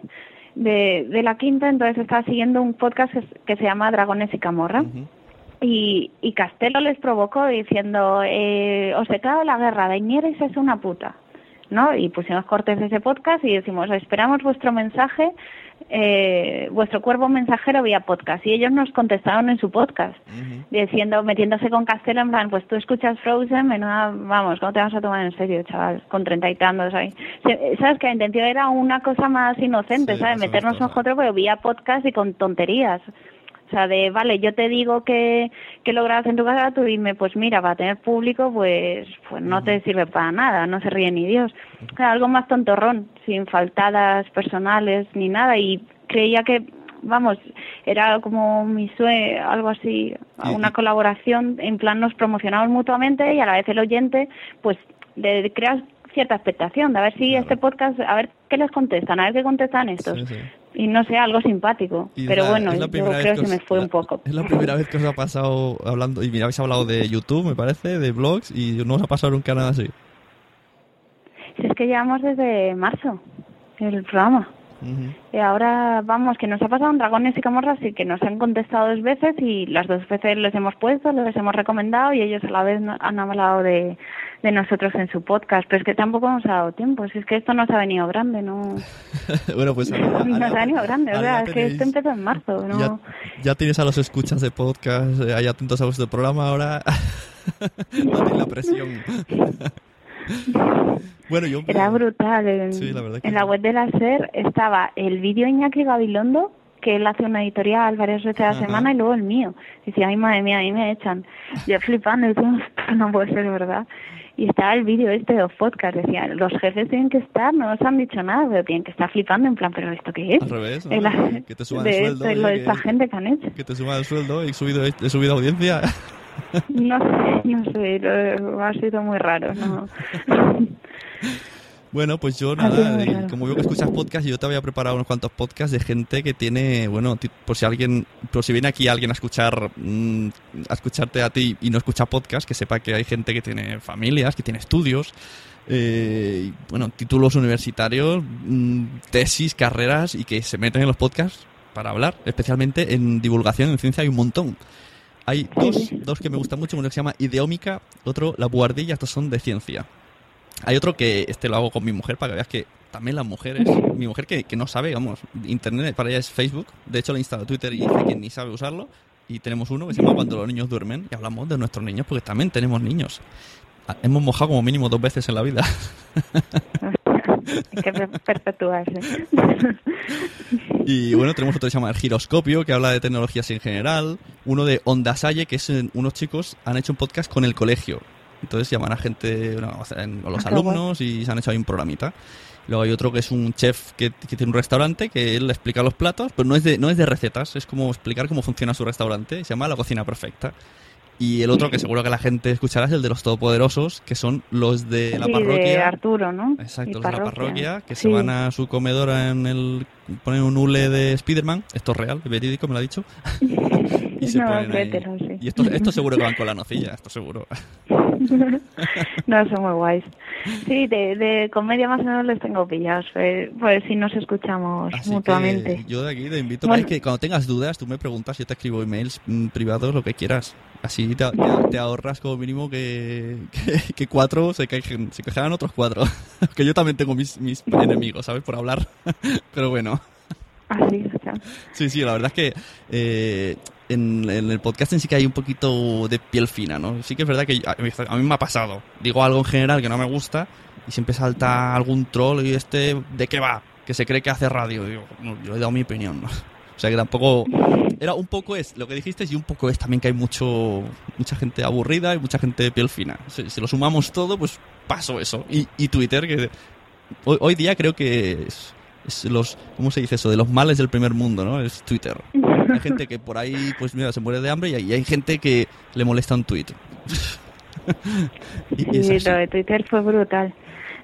de, de la quinta, entonces estaba siguiendo un podcast que, que se llama Dragones y Camorra. Y, y Castelo les provocó diciendo, eh, os declaro la guerra, Daenerys es una puta. ¿no? Y pusimos cortes de ese podcast y decimos, esperamos vuestro mensaje eh, vuestro cuerpo mensajero vía podcast. Y ellos nos contestaron en su podcast diciendo metiéndose con Castelo en plan pues tú escuchas Frozen menuda vamos cómo te vas a tomar en serio chaval con treinta y tantos ahí. Sabes que la intención era una cosa más inocente sabes meternos un otro pero vía podcast y con tonterías sea, de, vale, yo te digo que, que lo grabas en tu casa, tú dime, pues mira, para tener público, pues, pues no te sirve para nada, no se ríe ni Dios. O sea, algo más tontorrón, sin faltadas personales ni nada. Y creía que, vamos, era como mi sueño, algo así, una colaboración, en plan nos promocionamos mutuamente y a la vez el oyente, pues, le creas cierta expectación de a ver si este podcast, a ver qué les contestan, a ver qué contestan estos. Sí, sí. Y no sé, algo simpático. Y Pero la- bueno, yo creo que se me fue un poco. Es la primera vez que os ha pasado hablando, y mira, habéis hablado de YouTube, me parece, de blogs, y no os ha pasado nunca nada así. Si es que llevamos desde marzo el programa. Y ahora vamos, que nos ha pasado en Dragones y Camorras y que nos han contestado dos veces y las dos veces les hemos puesto, les hemos recomendado y ellos a la vez han hablado de, de nosotros en su podcast. Pero es que tampoco nos ha dado tiempo, si es que esto nos ha venido grande, ¿no? bueno, pues ahora, Nos ha venido grande, o sea, es que esto empezó en marzo, ¿no? ya, ya tienes a los escuchas de podcast eh, ahí atentos a vuestro programa ahora. no la presión. bueno, yo... Era brutal. En, Sí, la en la web de la SER estaba el vídeo Iñaki Gabilondo, que él hace una editorial varias veces a la semana, y luego el mío. Decía, ay madre mía, ahí me echan. Yo flipando, y decía, "Esto no puede ser verdad. Y estaba el vídeo este de los podcasts, decía, los jefes tienen que estar, no nos han dicho nada, pero tienen que estar flipando en plan, pero ¿esto qué es? Al revés, ¿no? El- Que te suban de el esto sueldo, y lo oye, de esta que- gente que han hecho. Que te suba el sueldo, he subido, he subido audiencia. No sé, no sé, lo- ha sido muy raro, ¿no? Bueno, pues yo nada, como veo que escuchas podcast, yo te había preparado unos cuantos podcasts de gente que tiene, bueno, por si alguien, por si viene aquí alguien a escuchar, mm, a escucharte a ti y no escucha podcast, que sepa que hay gente que tiene familias, que tiene estudios, eh, y, bueno, títulos universitarios, mm, tesis, carreras y que se meten en los podcasts para hablar, especialmente en divulgación en ciencia hay un montón. Hay dos, dos que me gustan mucho, uno que se llama Ideómica, otro La Buhardilla, estos son de ciencia. Hay otro que este lo hago con mi mujer para que veas que también las mujeres, mi mujer que, que no sabe, vamos, internet para ella es Facebook, de hecho le he instalado Twitter y dice que ni sabe usarlo, y tenemos uno que se llama Cuando los niños duermen, y hablamos de nuestros niños porque también tenemos niños. Ah, Hemos mojado como mínimo dos veces en la vida. Hay que per- perpetuarse. Y bueno, tenemos otro que se llama El Giroscopio, que habla de tecnologías en general. Uno de Onda Salle, que es eh, unos chicos han hecho un podcast con el colegio. Entonces llaman a gente, a los Ah, alumnos y se han hecho ahí un programita. Luego hay otro que es un chef que, que tiene un restaurante que él explica los platos, pero no es de, no es de recetas, es como explicar cómo funciona su restaurante. Se llama La Cocina Perfecta. Y el otro que seguro que la gente escuchará es el de los Todopoderosos, que son los de la Sí, parroquia. de Arturo, ¿no? Exacto, Y los de la parroquia, que Sí. se van a su comedora en el. Ponen un hule de Spiderman, esto es real, es verídico, me lo ha dicho. y se No, ponen sí. Y esto, esto seguro que van con la nocilla, esto seguro. no, son muy guays. Sí, de, de comedia más o menos les tengo pillados, eh, pues si nos escuchamos Así mutuamente. yo de aquí te invito Bueno. a que cuando tengas dudas, tú me preguntas, yo te escribo emails mm, privados, lo que quieras. Así te, te- te ahorras como mínimo que, que, que cuatro se, quejen, se quejarán otros cuatro. que yo también tengo mis, mis enemigos, ¿sabes? Por hablar. Pero bueno. Así, o sea. Sí, sí, la verdad es que eh, en, en el podcast en sí que hay un poquito de piel fina, ¿no? Sí que es verdad que a, a mí me ha pasado. Digo algo en general que no me gusta y siempre salta algún troll y este, ¿de qué va? Que se cree que hace radio. Yo he dado mi opinión, ¿no? O sea que tampoco... Era un poco es lo que dijiste y un poco es también que hay mucho mucha gente aburrida y mucha gente de piel fina. Si, si lo sumamos todo, pues paso eso. Y, y Twitter, que hoy, hoy día creo que es, es los, ¿cómo se dice eso? De los males del primer mundo, ¿no? Es Twitter. Hay gente que por ahí, pues mira, se muere de hambre y hay, y hay gente que le molesta un tweet. y, y es Sí, así. lo de Twitter fue brutal.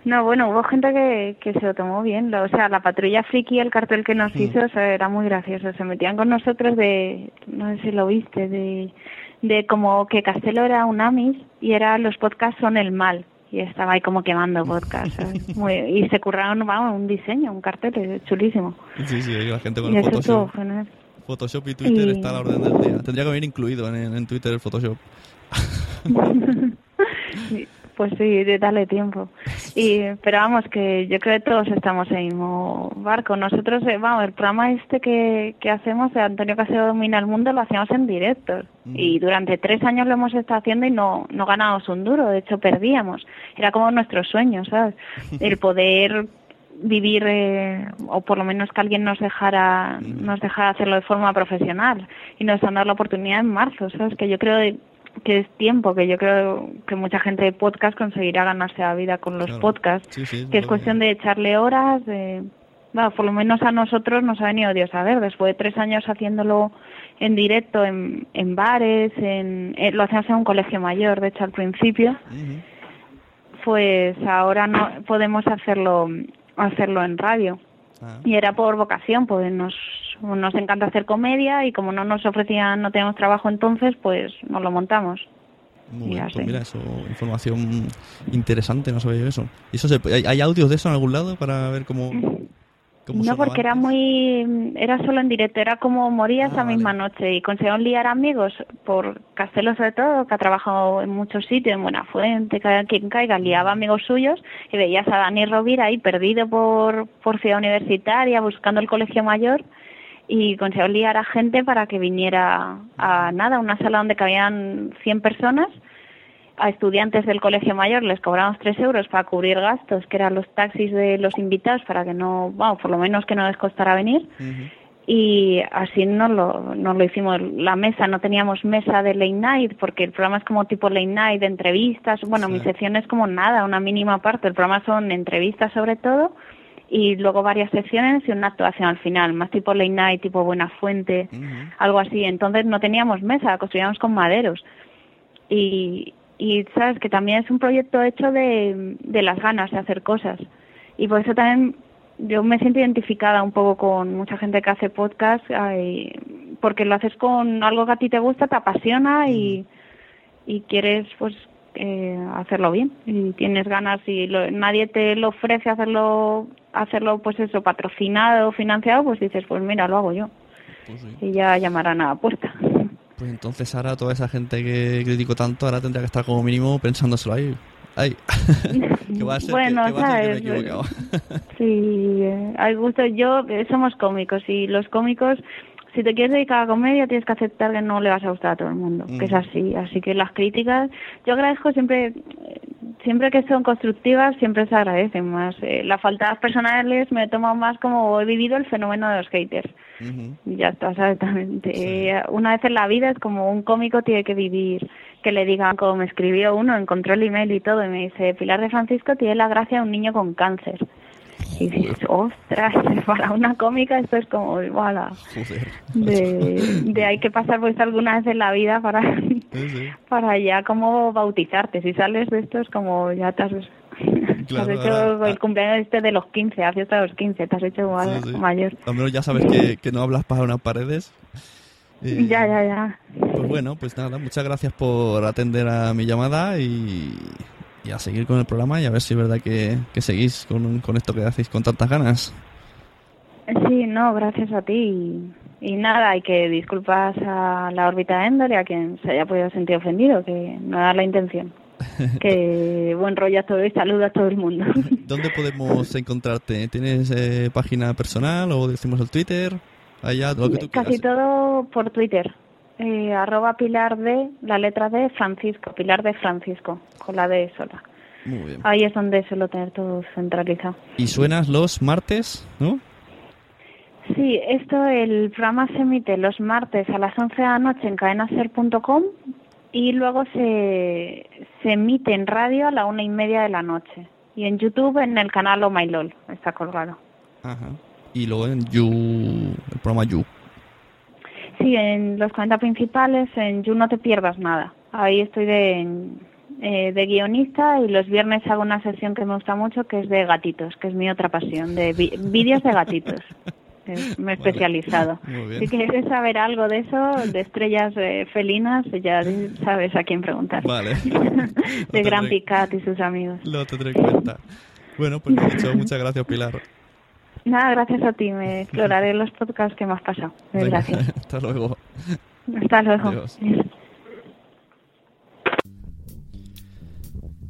No, bueno, hubo gente que, que se lo tomó bien. lo- O sea, la patrulla friki, el cartel que nos hizo, o sea, era muy gracioso. Se metían con nosotros de, no sé si lo viste, de, de como que Castelo era un Amis y era los podcasts son el mal. Y estaba ahí como quemando podcasts. ¿sabes? Muy- y se curraron vamos, un diseño, un cartel chulísimo. Sí, sí, la gente con Y el Photoshop. genial. Photoshop y Twitter Y- está a la orden del día. Tendría que venir incluido en, en Twitter el Photoshop. Pues sí, de darle tiempo. Y, pero vamos, que yo creo que todos estamos en el mismo barco. Nosotros, eh, vamos, el programa este que, que hacemos, de Antonio Casero Domina el Mundo, lo hacíamos en directo. Y durante tres años lo hemos estado haciendo y no, no ganábamos un duro, de hecho perdíamos. Era como nuestro sueño, ¿sabes? El poder vivir eh, o por lo menos que alguien nos dejara nos dejara hacerlo de forma profesional y nos han dado la oportunidad en marzo sabes que yo creo que es tiempo que yo creo que mucha gente de podcast conseguirá ganarse la vida con los Claro. podcasts Sí, sí, que es cuestión de echarle horas de bueno, por lo menos a nosotros nos ha venido Dios a ver después de tres años haciéndolo en directo en, en bares en, eh, lo hacíamos en un colegio mayor de hecho al principio pues ahora no podemos hacerlo hacerlo en radio. Y era por vocación pues nos nos encanta hacer comedia y como no nos ofrecían no teníamos trabajo entonces pues nos lo montamos. Muy bien, pues mira, eso, información interesante, no sabía eso. ¿Y eso se, hay, hay audios de eso en algún lado para ver cómo, cómo no porque era muy era solo en directo era como moría Ah, esa misma noche y consiguieron liar amigos por Castelo sobre todo que ha trabajado en muchos sitios en Buenafuente quien caiga liaba amigos suyos y veías a Dani Rovira ahí perdido por por ciudad universitaria buscando el colegio mayor y consiguió liar a gente para que viniera a nada, una sala donde cabían 100 personas. A estudiantes del colegio mayor les cobramos 3 euros para cubrir gastos, que eran los taxis de los invitados, para que no, bueno, por lo menos que no les costara venir. Y así no lo, no lo hicimos. La mesa, no teníamos mesa de late night, porque el programa es como tipo late night, de entrevistas. Bueno, mi sección es como nada, una mínima parte. El programa son entrevistas sobre todo y luego varias secciones y una actuación al final, más tipo late night, tipo Buena Fuente, algo así. Entonces no teníamos mesa, construíamos con maderos. Y, y sabes que también es un proyecto hecho de, de las ganas de hacer cosas. Y por eso también yo me siento identificada un poco con mucha gente que hace podcast, porque lo haces con algo que a ti te gusta, te apasiona y, y quieres pues eh, hacerlo bien y tienes ganas y lo- nadie te lo ofrece hacerlo hacerlo pues eso patrocinado financiado pues dices pues mira lo hago yo y ya llamarán a la puerta Pues entonces ahora toda esa gente que critico tanto, ahora tendría que estar como mínimo pensándoselo ahí. Ay, que va a ser, Bueno, que, que va a ser que me he sabes. Sí, eh, hay gusto. Yo, eh, somos cómicos y los cómicos, si te quieres dedicar a la comedia, tienes que aceptar que no le vas a gustar a todo el mundo, que es Mm. así. Así que las críticas, yo agradezco siempre, siempre que son constructivas, siempre se agradecen más. Eh, las faltas personales me he tomado más como he vivido el fenómeno de los haters. Y ya está, ¿sabes? También te- eh, Una vez en la vida es como un cómico tiene que vivir, que le digan como me escribió uno, encontró el email y todo, y me dice, Pilar de Francisco tiene la gracia de un niño con cáncer. Y dices, ostras, para una cómica esto es como, voilà, de, de hay que pasar pues alguna vez en la vida para, para ya como bautizarte. Si sales de esto es como ya te has, te has Claro, hecho ahora- el cumpleaños este de los 15, la fiesta de los 15, te has hecho ma- Sí, sí. mayor. Al menos ya sabes que, que no hablas para unas paredes. Y, Ya, ya, ya. Pues bueno, pues nada, muchas gracias por atender a mi llamada y, y a seguir con el programa y a ver si es verdad que, que seguís con, con esto que hacéis con tantas ganas. Sí, no, gracias a ti. Y, y nada, hay que disculpas a la órbita de Endor y a quien se haya podido sentir ofendido, que no era la intención. que buen rollo a todo y saludo a todo el mundo. ¿Dónde podemos encontrarte? ¿Tienes eh, página personal o decimos el Twitter? Allá, lo que tú quieras. Casi todo por Twitter. Eh, arroba Pilar de, la letra de Francisco, Pilar de Francisco, con la D sola. Muy bien. Ahí es donde suelo tener todo centralizado. Y suenas los martes, ¿no? Sí, esto, el programa se emite los martes a las 11 de la noche en cadenaser.com y luego se, se emite en radio a la una y media de la noche. Y en YouTube en el canal Oh My LOL, está colgado. Ajá. Y luego en You, el programa You. Sí, en los 40 principales, en You No Te Pierdas Nada. Ahí estoy de, eh, de guionista y los viernes hago una sesión que me gusta mucho que es de gatitos, que es mi otra pasión, de vídeos de gatitos. Me he especializado. Si quieres saber algo de eso, de estrellas eh, felinas, ya sabes a quién preguntar. Vale. de Gran Picat y sus amigos. Lo tendré en cuenta. Bueno, pues dicho, muchas gracias, Pilar. Nada, gracias a ti. Me exploraré los podcasts que me has pasado. Venga, Gracias. Hasta luego. Hasta luego. Adiós.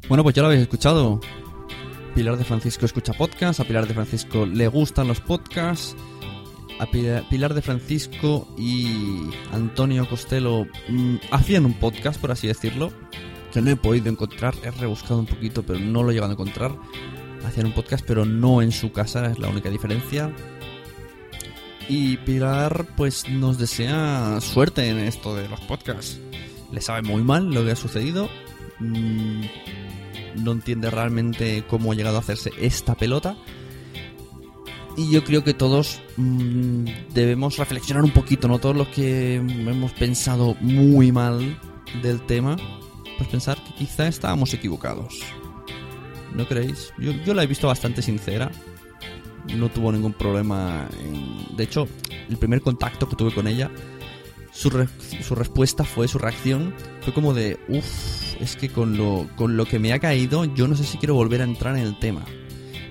Bueno, pues ya lo habéis escuchado. Pilar de Francisco escucha podcast, a Pilar de Francisco le gustan los podcasts, a Pilar, Pilar de Francisco y Antonio Costello mm, hacían un podcast, por así decirlo, que no he podido encontrar, he rebuscado un poquito, pero no lo he llegado a encontrar. Hacían un podcast, pero no en su casa, es la única diferencia. Y Pilar, pues nos desea suerte en esto de los podcasts. Le sabe muy mal lo que ha sucedido. Mm, no entiende realmente cómo ha llegado a hacerse esta pelota. Y yo creo que todos mm, debemos reflexionar un poquito, ¿no? Todos los que hemos pensado muy mal del tema, pues pensar que quizá estábamos equivocados. ¿No creéis? Yo, yo la he visto bastante sincera. No tuvo ningún problema. De hecho, el primer contacto que tuve con ella, su, su respuesta fue, su reacción, fue como de, uff, es que con lo, con lo que me ha caído, yo no sé si quiero volver a entrar en el tema.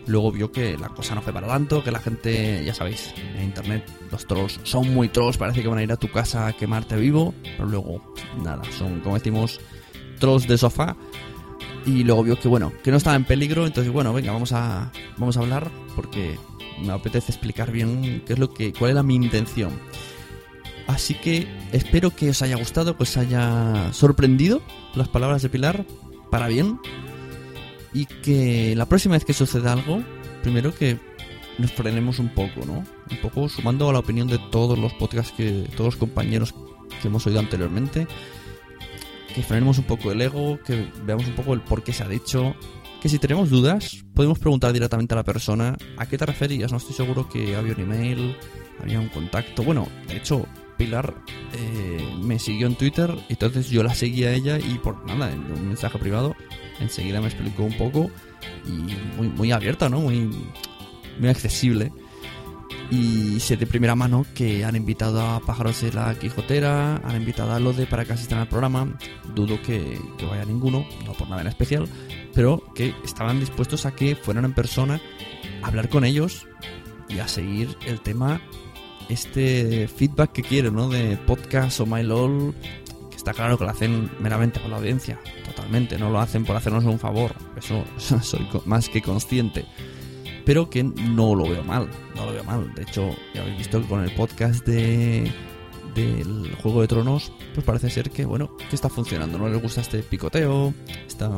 Luego vio que la cosa no fue para tanto, que la gente, ya sabéis, en internet los trolls son muy trolls, parece que van a ir a tu casa a quemarte vivo, pero luego, nada, son, como decimos, trolls de sofá. Y luego vio que, bueno, que no estaba en peligro, entonces, bueno, venga, vamos a, vamos a hablar, porque me apetece explicar bien qué es lo que, cuál era mi intención. Así que espero que os haya gustado, que os haya sorprendido las palabras de Pilar, para bien. Y que la próxima vez que suceda algo, primero que nos frenemos un poco, ¿no? Un poco sumando a la opinión de todos los podcasts que, todos los compañeros que hemos oído anteriormente. Que frenemos un poco el ego, que veamos un poco el por qué se ha dicho. Que si tenemos dudas, podemos preguntar directamente a la persona a qué te referías. No estoy seguro que había un email, había un contacto. Bueno, de hecho, Pilar eh, me siguió en Twitter, entonces yo la seguí a ella y por nada, en un mensaje privado, enseguida me explicó un poco y muy, muy abierta, ¿no? Muy, muy accesible. Y sé de primera mano que han invitado a Pájaros de la Quijotera, han invitado a Lode para que asistan al programa. Dudo que, que vaya ninguno, no por nada en especial, pero que estaban dispuestos a que fueran en persona a hablar con ellos y a seguir el tema, este feedback que quieren, ¿no? De podcast o MyLOL, que está claro que lo hacen meramente por la audiencia, totalmente, no lo hacen por hacernos un favor, eso soy más que consciente pero que no lo veo mal, no lo veo mal. De hecho, ya habéis visto que con el podcast de del Juego de Tronos, pues parece ser que, bueno, que está funcionando. No les gusta este picoteo, esta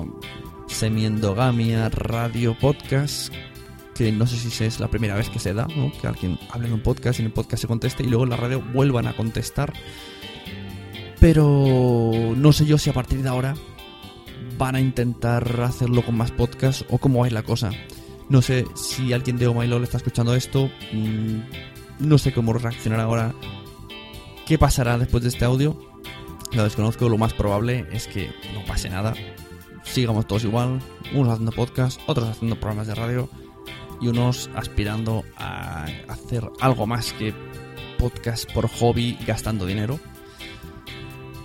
semi-endogamia radio podcast, que no sé si es la primera vez que se da, ¿no? Que alguien hable en un podcast y en el podcast se conteste y luego en la radio vuelvan a contestar. Pero no sé yo si a partir de ahora van a intentar hacerlo con más podcasts o cómo es la cosa. No sé si alguien de Oh My LOL está escuchando esto. mm, no sé cómo reaccionar ahora. ¿Qué pasará después de este audio? Lo desconozco. Lo más probable es que no pase nada. Sigamos todos igual. Unos haciendo podcast, otros haciendo programas de radio. Y unos aspirando a hacer algo más que podcast por hobby gastando dinero.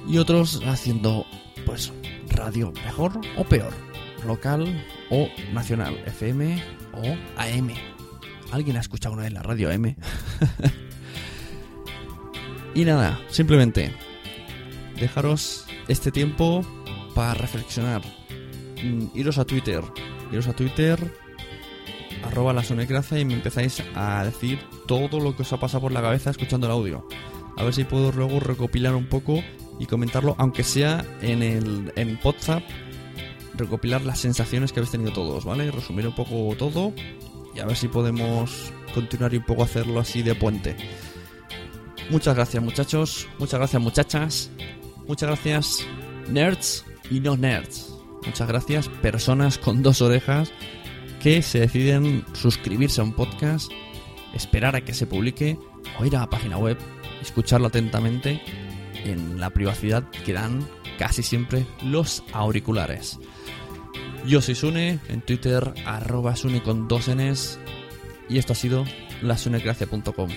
Y otros haciendo, pues, radio mejor o peor. Local o nacional. FM o AM. ¿Alguien ha escuchado una vez la radio AM? y nada, simplemente dejaros este tiempo para reflexionar. Mm, Iros a Twitter. Iros a Twitter arroba la sonecracia y me empezáis a decir todo lo que os ha pasado por la cabeza escuchando el audio. A ver si puedo luego recopilar un poco y comentarlo, aunque sea en el en WhatsApp, recopilar las sensaciones que habéis tenido todos, ¿vale? Resumir un poco todo y a ver si podemos continuar y un poco hacerlo así de puente. Muchas gracias muchachos, muchas gracias muchachas, muchas gracias nerds y no nerds. Muchas gracias personas con dos orejas que se deciden suscribirse a un podcast, esperar a que se publique o ir a la página web, escucharlo atentamente en la privacidad que dan casi siempre los auriculares. Yo soy Sune, en Twitter arroba Sune con dos Ns y esto ha sido lasunecracia.com.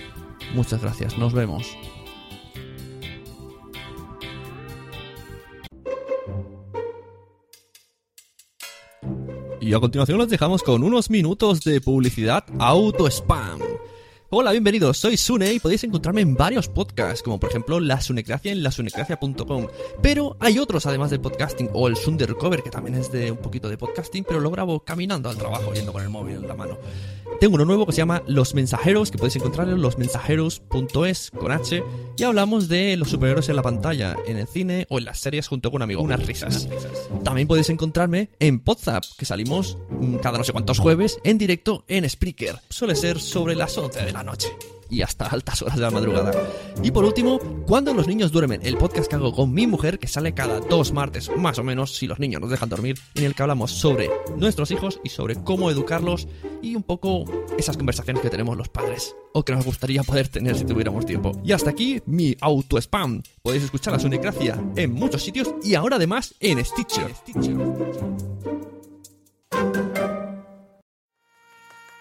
Muchas gracias, nos vemos. Y a continuación los dejamos con unos minutos de publicidad auto spam. Hola, bienvenidos, soy Sune y podéis encontrarme en varios podcasts, como por ejemplo La Sunecracia en lasunecracia.com. Pero hay otros además del podcasting, o el Sundercover, que también es de un poquito de podcasting, pero lo grabo caminando al trabajo, yendo con el móvil en la mano. Tengo uno nuevo que se llama Los Mensajeros, que podéis encontrar en losmensajeros.es con H, y hablamos de los superhéroes en la pantalla, en el cine o en las series junto con un amigo. Unas risas. También podéis encontrarme en Podzap, que salimos cada no sé cuántos jueves en directo en Spreaker. Suele ser sobre las 11 de la noche y hasta altas horas de la madrugada. Y por último, Cuando los niños duermen, el podcast que hago con mi mujer, que sale cada dos martes, más o menos, si los niños nos dejan dormir, en el que hablamos sobre nuestros hijos y sobre cómo educarlos y un poco esas conversaciones que tenemos los padres, o que nos gustaría poder tener si tuviéramos tiempo. Y hasta aquí mi auto-spam. Podéis escuchar la Sunecracia en muchos sitios y ahora además en Stitcher.